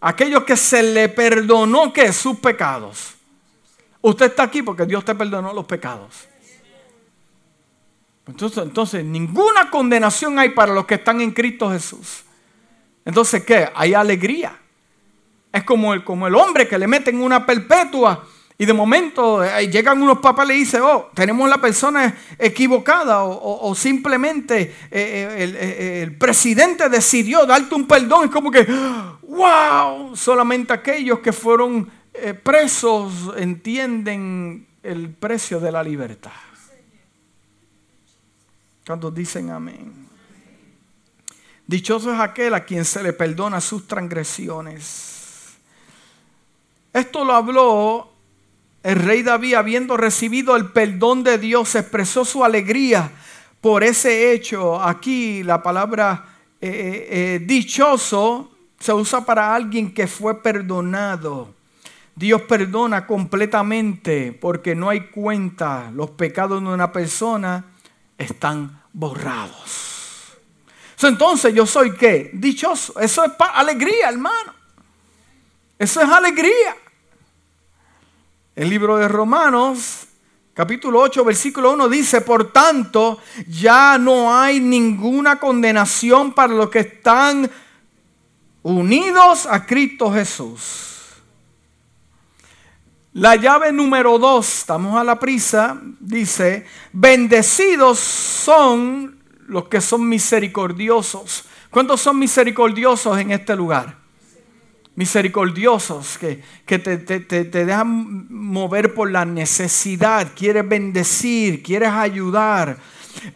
aquellos que se le perdonó que sus pecados. Usted está aquí porque Dios te perdonó los pecados. Entonces, entonces, ninguna condenación hay para los que están en Cristo Jesús. Entonces, ¿qué? Hay alegría. Es como el, como el hombre que le meten una perpetua y de momento eh, llegan unos papás y le dicen, oh, tenemos la persona equivocada o, simplemente eh, eh, el, presidente decidió darte un perdón. Es como que, wow, solamente aquellos que fueron presos entienden el precio de la libertad. Cuando dicen amén. Dichoso es aquel a quien se le perdona sus transgresiones. Esto lo habló el rey David, habiendo recibido el perdón de Dios, expresó su alegría por ese hecho. Aquí la palabra eh, eh, eh, dichoso se usa para alguien que fue perdonado. Dios perdona completamente porque no hay cuenta. Los pecados de una persona están borrados. Entonces yo soy qué? Dichoso. Eso es alegría, hermano. Eso es alegría. El libro de Romanos, capítulo 8, versículo 1 dice, por tanto, ya no hay ninguna condenación para los que están unidos a Cristo Jesús. La llave número 2, estamos a la prisa, dice, bendecidos son los que son misericordiosos. ¿Cuántos son misericordiosos en este lugar? Misericordiosos, que, que te, te, dejan mover por la necesidad, quieres bendecir, quieres ayudar.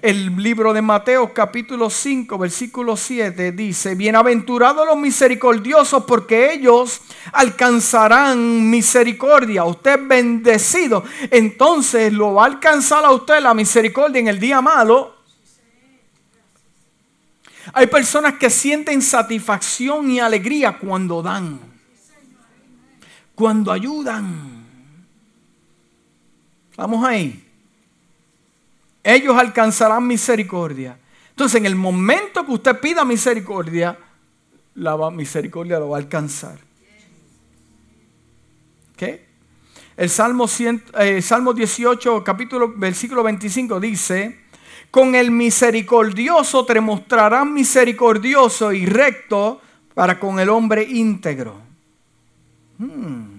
El libro de Mateo capítulo 5 versículo 7 dice, bienaventurados los misericordiosos porque ellos alcanzarán misericordia. Usted bendecido. Entonces lo va a alcanzar a usted la misericordia en el día malo hay personas que sienten satisfacción y alegría cuando dan, cuando ayudan. Vamos ahí. ellos alcanzarán misericordia. Entonces, en el momento que usted pida misericordia, la misericordia lo va a alcanzar. ¿Qué? El Salmo, eh, Salmo 18, capítulo, versículo 25 dice, con el misericordioso te mostrarán misericordioso y recto para con el hombre íntegro. Hmm.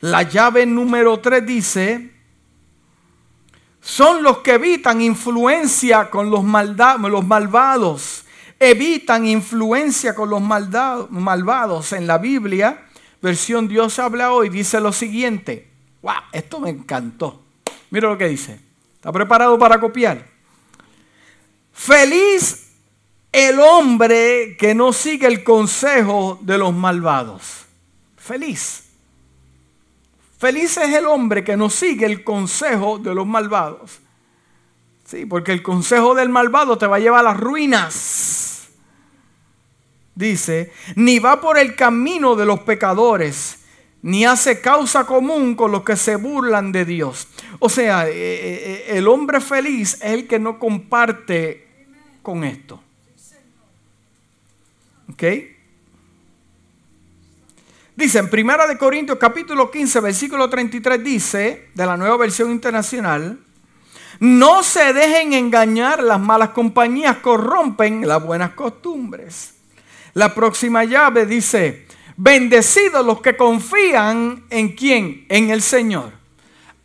La llave número 3 dice, son los que evitan influencia con los, los malvados. Evitan influencia con los malvados. En la Biblia, versión Dios habla hoy, dice lo siguiente. ¡Wow! Esto me encantó. Mira lo que dice. ¿Está preparado para copiar? Feliz el hombre que no sigue el consejo de los malvados. Feliz. Feliz es el hombre que no sigue el consejo de los malvados. Sí, porque el consejo del malvado te va a llevar a las ruinas. Dice, ni va por el camino de los pecadores, ni hace causa común con los que se burlan de Dios. O sea, eh, eh, eh, el hombre feliz es el que no comparte con esto. ¿Ok? Dice en Primera de Corintios capítulo 15 versículo 33 dice, de la nueva versión internacional, no se dejen engañar, las malas compañías corrompen las buenas costumbres. La próxima llave dice, bendecidos los que confían en quién, en el Señor.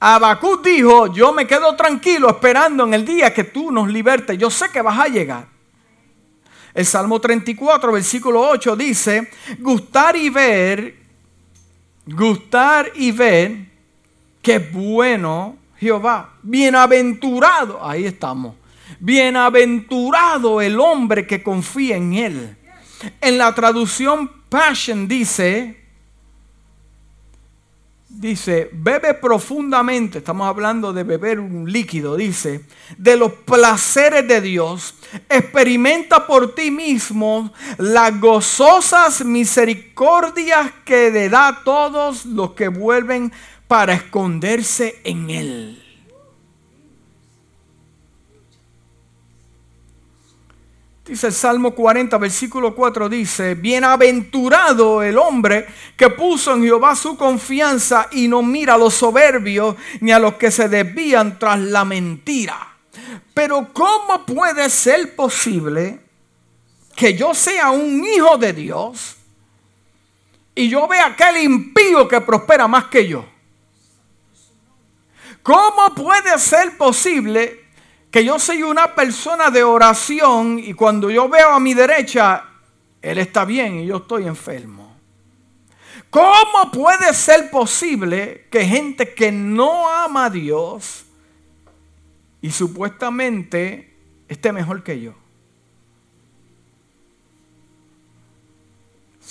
Abacú dijo, yo me quedo tranquilo esperando en el día que tú nos libertes, yo sé que vas a llegar. El Salmo 34, versículo 8 dice, gustar y ver gustar y ver que bueno Jehová. Bienaventurado, ahí estamos. Bienaventurado el hombre que confía en él. En la traducción Passion dice, dice, bebe profundamente, estamos hablando de beber un líquido, dice, de los placeres de Dios, experimenta por ti mismo las gozosas misericordias que le da a todos los que vuelven para esconderse en Él. Dice el Salmo 40, versículo 4, dice, bienaventurado el hombre que puso en Jehová su confianza y no mira a los soberbios ni a los que se desvían tras la mentira. Pero ¿cómo puede ser posible que yo sea un hijo de Dios y yo vea aquel impío que prospera más que yo? ¿Cómo puede ser posible que yo soy una persona de oración y cuando yo veo a mi derecha, Él está bien y yo estoy enfermo. ¿Cómo puede ser posible que gente que no ama a Dios y supuestamente esté mejor que yo?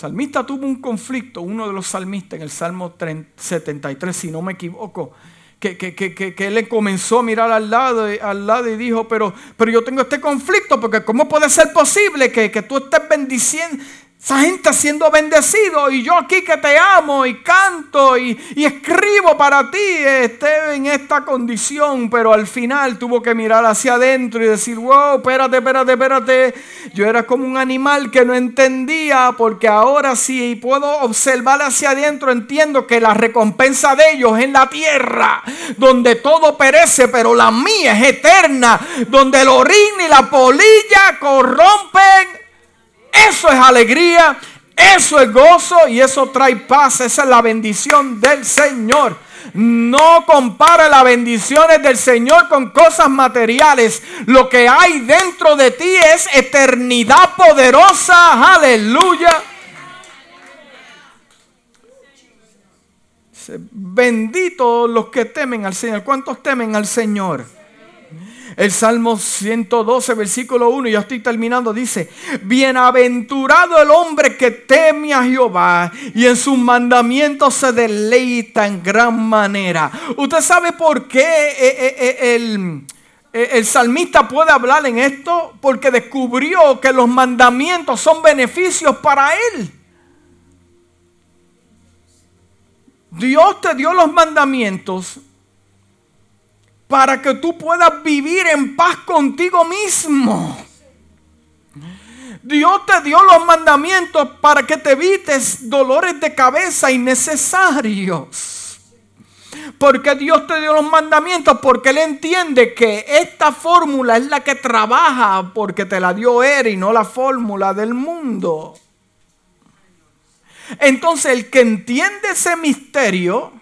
salmista tuvo un conflicto, uno de los salmistas en el Salmo 73, si no me equivoco, que, que, que, que, él comenzó a mirar al lado, al lado y dijo, pero, pero yo tengo este conflicto, porque ¿cómo puede ser posible que tú estés bendiciendo, esa gente siendo bendecido y yo aquí que te amo y canto y, escribo para ti, esté en esta condición, pero al final tuvo que mirar hacia adentro y decir, wow, espérate, espérate, espérate. Yo era como un animal que no entendía porque ahora sí puedo observar hacia adentro, entiendo que la recompensa de ellos es en la tierra, donde todo perece, pero la mía es eterna, donde el orín y la polilla corrompen eso es alegría, eso es gozo y eso trae paz. Esa es la bendición del Señor. No compare las bendiciones del Señor con cosas materiales. Lo que hay dentro de ti es eternidad poderosa. Aleluya. Bendito los que temen al Señor. ¿Cuántos temen al Señor? El Salmo 112, versículo 1, ya estoy terminando, dice, bienaventurado el hombre que teme a Jehová y en sus mandamientos se deleita en gran manera. ¿Usted sabe por qué eh, eh, eh, el... El salmista puede hablar en esto porque descubrió que los mandamientos son beneficios para él. Dios te dio los mandamientos para que tú puedas vivir en paz contigo mismo. Dios te dio los mandamientos para que te evites dolores de cabeza innecesarios. Porque Dios te dio los mandamientos, porque Él entiende que esta fórmula es la que trabaja, porque te la dio Él y no la fórmula del mundo. Entonces el que entiende ese misterio,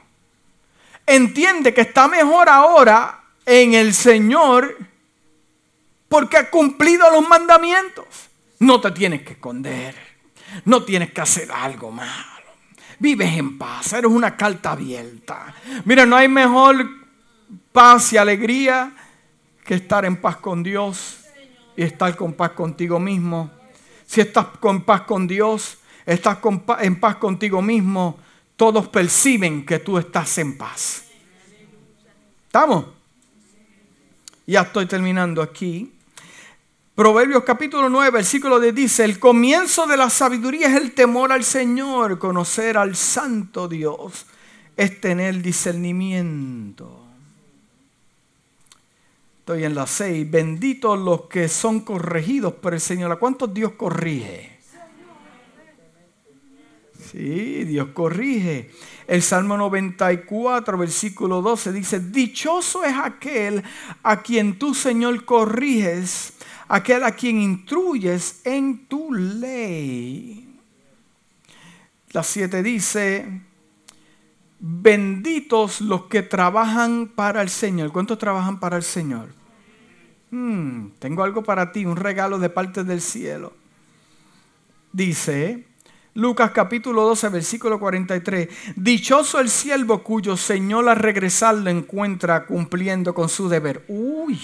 entiende que está mejor ahora en el Señor porque ha cumplido los mandamientos. No te tienes que esconder. No tienes que hacer algo malo. Vives en paz. Eres una carta abierta. Mira, no hay mejor paz y alegría que estar en paz con Dios y estar con paz contigo mismo. Si estás con paz con Dios, estás en paz contigo mismo, todos perciben que tú estás en paz. ¿Estamos? Ya estoy terminando aquí. Proverbios capítulo 9, versículo 10 dice, el comienzo de la sabiduría es el temor al Señor, conocer al Santo Dios es tener discernimiento. Estoy en la 6, benditos los que son corregidos por el Señor. ¿A cuántos Dios corrige? Sí, Dios corrige. El Salmo 94, versículo 12 dice, dichoso es aquel a quien tú, Señor, corriges aquel a quien instruyes en tu ley. La 7 dice, benditos los que trabajan para el Señor. ¿Cuántos trabajan para el Señor? Hmm, tengo algo para ti, un regalo de parte del cielo. Dice Lucas capítulo 12, versículo 43. Dichoso el siervo cuyo Señor al regresar lo encuentra cumpliendo con su deber. Uy.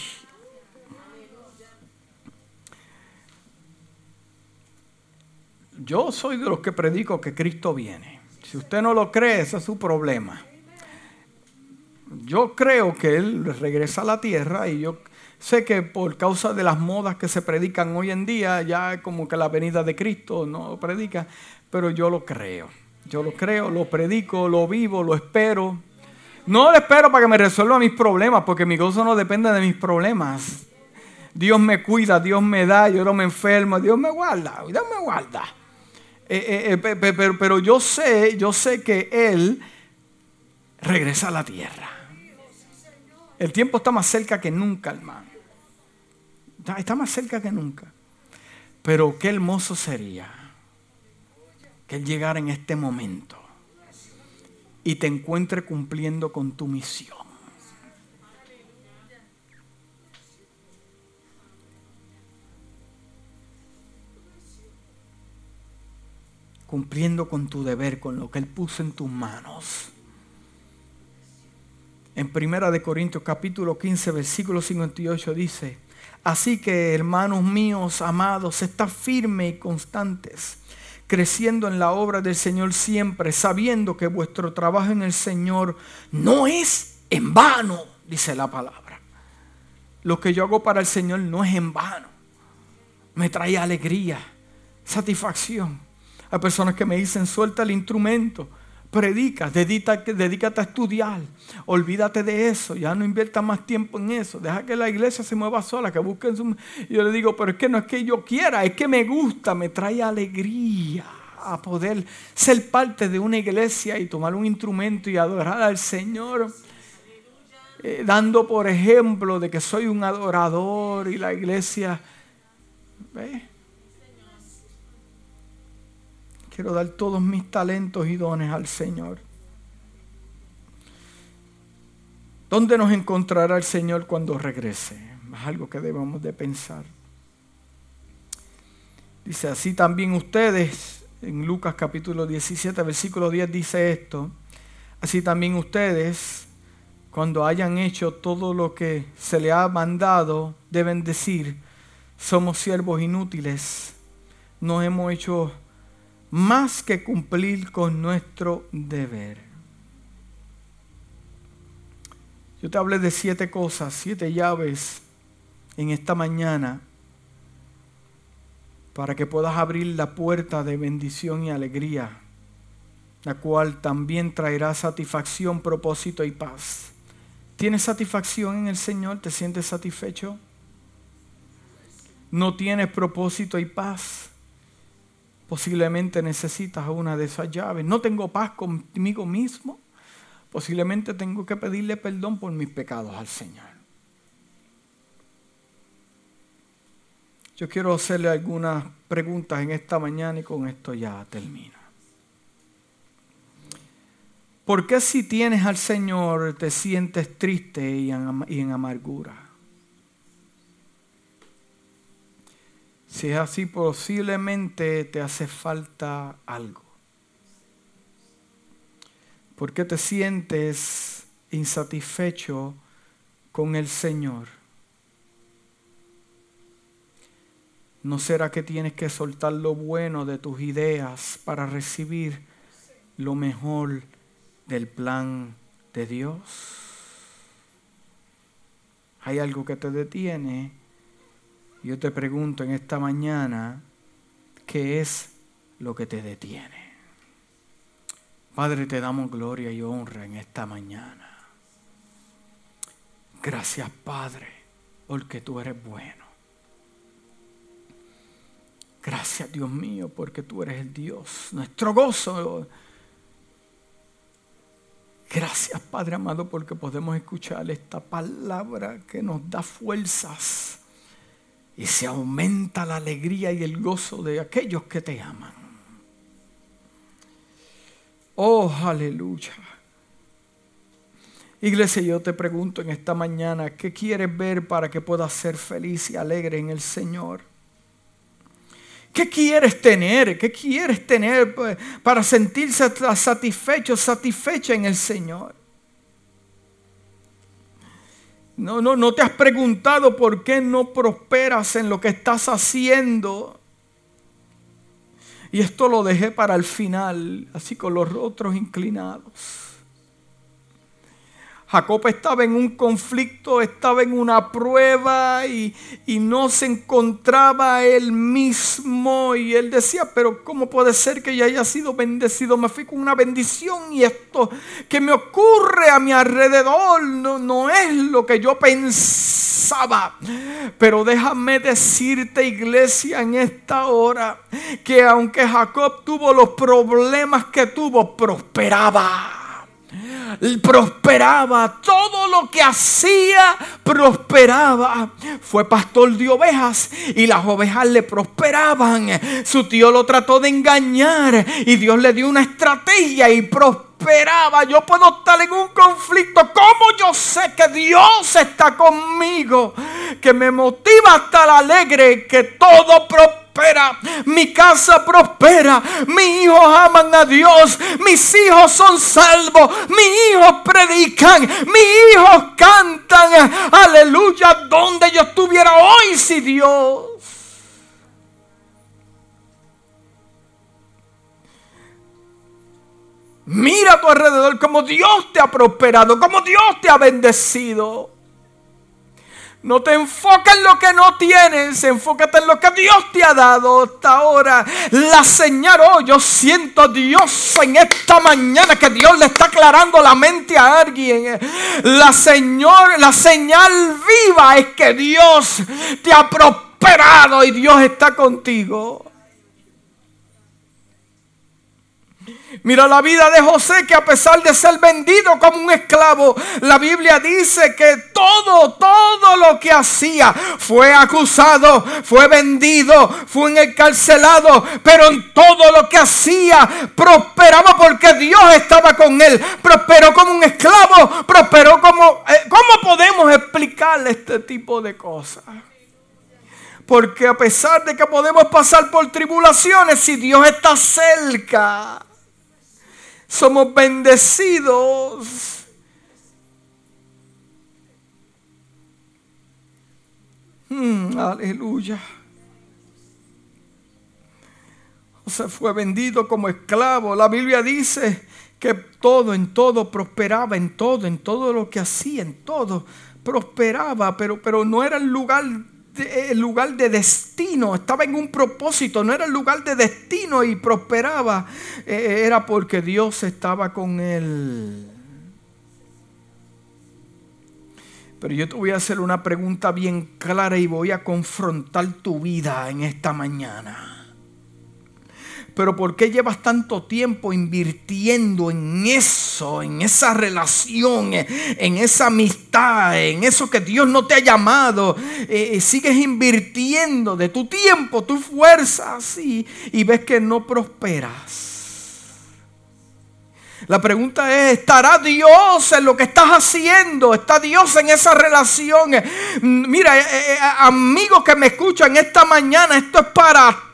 Yo soy de los que predico que Cristo viene. Si usted no lo cree, ese es su problema. Yo creo que Él regresa a la tierra y yo sé que por causa de las modas que se predican hoy en día, ya como que la venida de Cristo no predica, pero yo lo creo. Yo lo creo, lo predico, lo vivo, lo espero. No lo espero para que me resuelva mis problemas, porque mi gozo no depende de mis problemas. Dios me cuida, Dios me da, yo no me enfermo, Dios me guarda, Dios me guarda. Eh, eh, eh, pero, yo sé, yo sé que Él regresa a la tierra. El tiempo está más cerca que nunca, hermano. Está más cerca que nunca. Pero qué hermoso sería que Él llegara en este momento y te encuentre cumpliendo con tu misión. cumpliendo con tu deber, con lo que Él puso en tus manos. En Primera de Corintios capítulo 15, versículo 58 dice, así que hermanos míos, amados, estad firmes y constantes, creciendo en la obra del Señor siempre, sabiendo que vuestro trabajo en el Señor no es en vano, dice la palabra. Lo que yo hago para el Señor no es en vano. Me trae alegría, satisfacción. Hay personas que me dicen, suelta el instrumento, predica, dedícate, dedícate a estudiar, olvídate de eso, ya no invierta más tiempo en eso, deja que la iglesia se mueva sola, que busquen su... Yo le digo, pero es que no es que yo quiera, es que me gusta, me trae alegría a poder ser parte de una iglesia y tomar un instrumento y adorar al Señor. Eh, dando por ejemplo de que soy un adorador y la iglesia... ¿ves? Quiero dar todos mis talentos y dones al Señor. ¿Dónde nos encontrará el Señor cuando regrese? Es algo que debemos de pensar. Dice así también ustedes, en Lucas capítulo 17, versículo 10 dice esto, así también ustedes, cuando hayan hecho todo lo que se le ha mandado, deben decir, somos siervos inútiles, no hemos hecho más que cumplir con nuestro deber. Yo te hablé de siete cosas, siete llaves en esta mañana para que puedas abrir la puerta de bendición y alegría, la cual también traerá satisfacción, propósito y paz ¿Tienes satisfacción en el Señor? ¿Te sientes satisfecho? ¿No tienes propósito y paz? Posiblemente necesitas una de esas llaves. No tengo paz conmigo mismo. Posiblemente tengo que pedirle perdón por mis pecados al Señor. Yo quiero hacerle algunas preguntas en esta mañana y con esto ya termino. ¿Por qué si tienes al Señor te sientes triste y en, amargura? Si es así, posiblemente te hace falta algo. ¿Por qué te sientes insatisfecho con el Señor? ¿No será que tienes que soltar lo bueno de tus ideas para recibir lo mejor del plan de Dios? ¿Hay algo que te detiene? Yo te pregunto en esta mañana, ¿qué es lo que te detiene? Padre, te damos gloria y honra en esta mañana. Gracias, Padre, porque tú eres bueno. Gracias, Dios mío, porque tú eres el Dios, nuestro gozo Gracias, Padre amado, porque podemos escuchar esta palabra que nos da fuerzas y se aumenta la alegría y el gozo de aquellos que te aman. Oh, aleluya. Iglesia, yo te pregunto en esta mañana, ¿qué quieres ver para que puedas ser feliz y alegre en el Señor? ¿Qué quieres tener? ¿Qué quieres tener pues, para sentirse satisfecho, satisfecha en el Señor? No, no, no te has preguntado por qué no prosperas en lo que estás haciendo. Y esto lo dejé para el final, así con los rostros inclinados. Jacob estaba en un conflicto, estaba en una prueba y, no se encontraba él mismo. Y él decía, pero ¿cómo puede ser que ya haya sido bendecido? Me fui con una bendición y esto que me ocurre a mi alrededor no, no es lo que yo pensaba. Pero déjame decirte, iglesia, en esta hora, que aunque Jacob tuvo los problemas que tuvo, prosperaba prosperaba, todo lo que hacía prosperaba. Fue pastor de ovejas y las ovejas le prosperaban. Su tío lo trató de engañar y Dios le dio una estrategia y prosperaba. Yo puedo estar en un conflicto. ¿Cómo yo sé que Dios está conmigo? Que me motiva hasta el alegre, que todo prospera mi casa prospera, mis hijos aman a Dios, mis hijos son salvos, mis hijos predican, mis hijos cantan, aleluya, donde yo estuviera hoy si Dios. Mira a tu alrededor como Dios te ha prosperado, como Dios te ha bendecido. No te enfoques en lo que no tienes, enfócate en lo que Dios te ha dado hasta ahora. La señal, oh, yo siento a Dios en esta mañana que Dios le está aclarando la mente a alguien. La señor, la señal viva es que Dios te ha prosperado y Dios está contigo. Mira la vida de José que a pesar de ser vendido como un esclavo, la Biblia dice que todo, todo lo que hacía fue acusado, fue vendido, fue encarcelado, pero en todo lo que hacía prosperaba porque Dios estaba con él. Prosperó como un esclavo, prosperó como... Eh, ¿Cómo podemos explicarle este tipo de cosas? Porque a pesar de que podemos pasar por tribulaciones, si Dios está cerca, somos bendecidos. Hmm, aleluya. Sea, fue vendido como esclavo. La Biblia dice que todo, en todo prosperaba, en todo, en todo lo que hacía, en todo prosperaba, pero, pero no era el lugar el lugar de destino, estaba en un propósito, no era el lugar de destino y prosperaba, eh, era porque Dios estaba con él. Pero yo te voy a hacer una pregunta bien clara y voy a confrontar tu vida en esta mañana. Pero ¿por qué llevas tanto tiempo invirtiendo en eso, en esa relación, en esa amistad, en eso que Dios no te ha llamado? Eh, eh, sigues invirtiendo de tu tiempo, tus fuerzas y, y ves que no prosperas. La pregunta es, ¿estará Dios en lo que estás haciendo? ¿Está Dios en esa relación? Mira, eh, amigos que me escuchan esta mañana, esto es para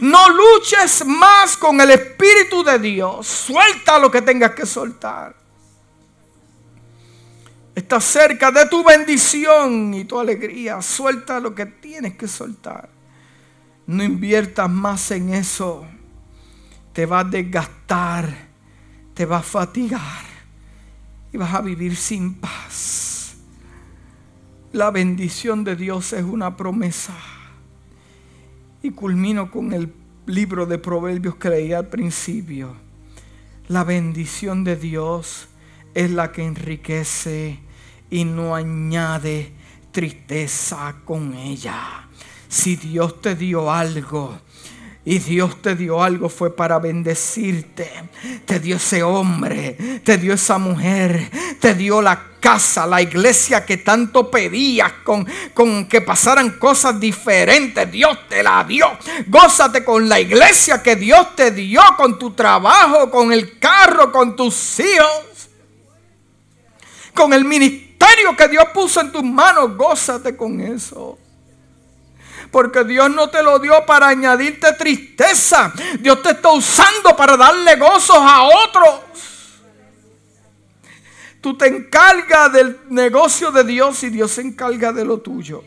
no luches más con el Espíritu de Dios. Suelta lo que tengas que soltar. Estás cerca de tu bendición y tu alegría. Suelta lo que tienes que soltar. No inviertas más en eso. Te va a desgastar. Te va a fatigar. Y vas a vivir sin paz. La bendición de Dios es una promesa. Y culmino con el libro de Proverbios que leí al principio. La bendición de Dios es la que enriquece y no añade tristeza con ella. Si Dios te dio algo, y Dios te dio algo fue para bendecirte. Te dio ese hombre, te dio esa mujer, te dio la casa, la iglesia que tanto pedías con, con que pasaran cosas diferentes. Dios te la dio. Gózate con la iglesia que Dios te dio, con tu trabajo, con el carro, con tus hijos, con el ministerio que Dios puso en tus manos. Gózate con eso. Porque Dios no te lo dio para añadirte tristeza. Dios te está usando para darle gozos a otros. Tú te encargas del negocio de Dios y Dios se encarga de lo tuyo.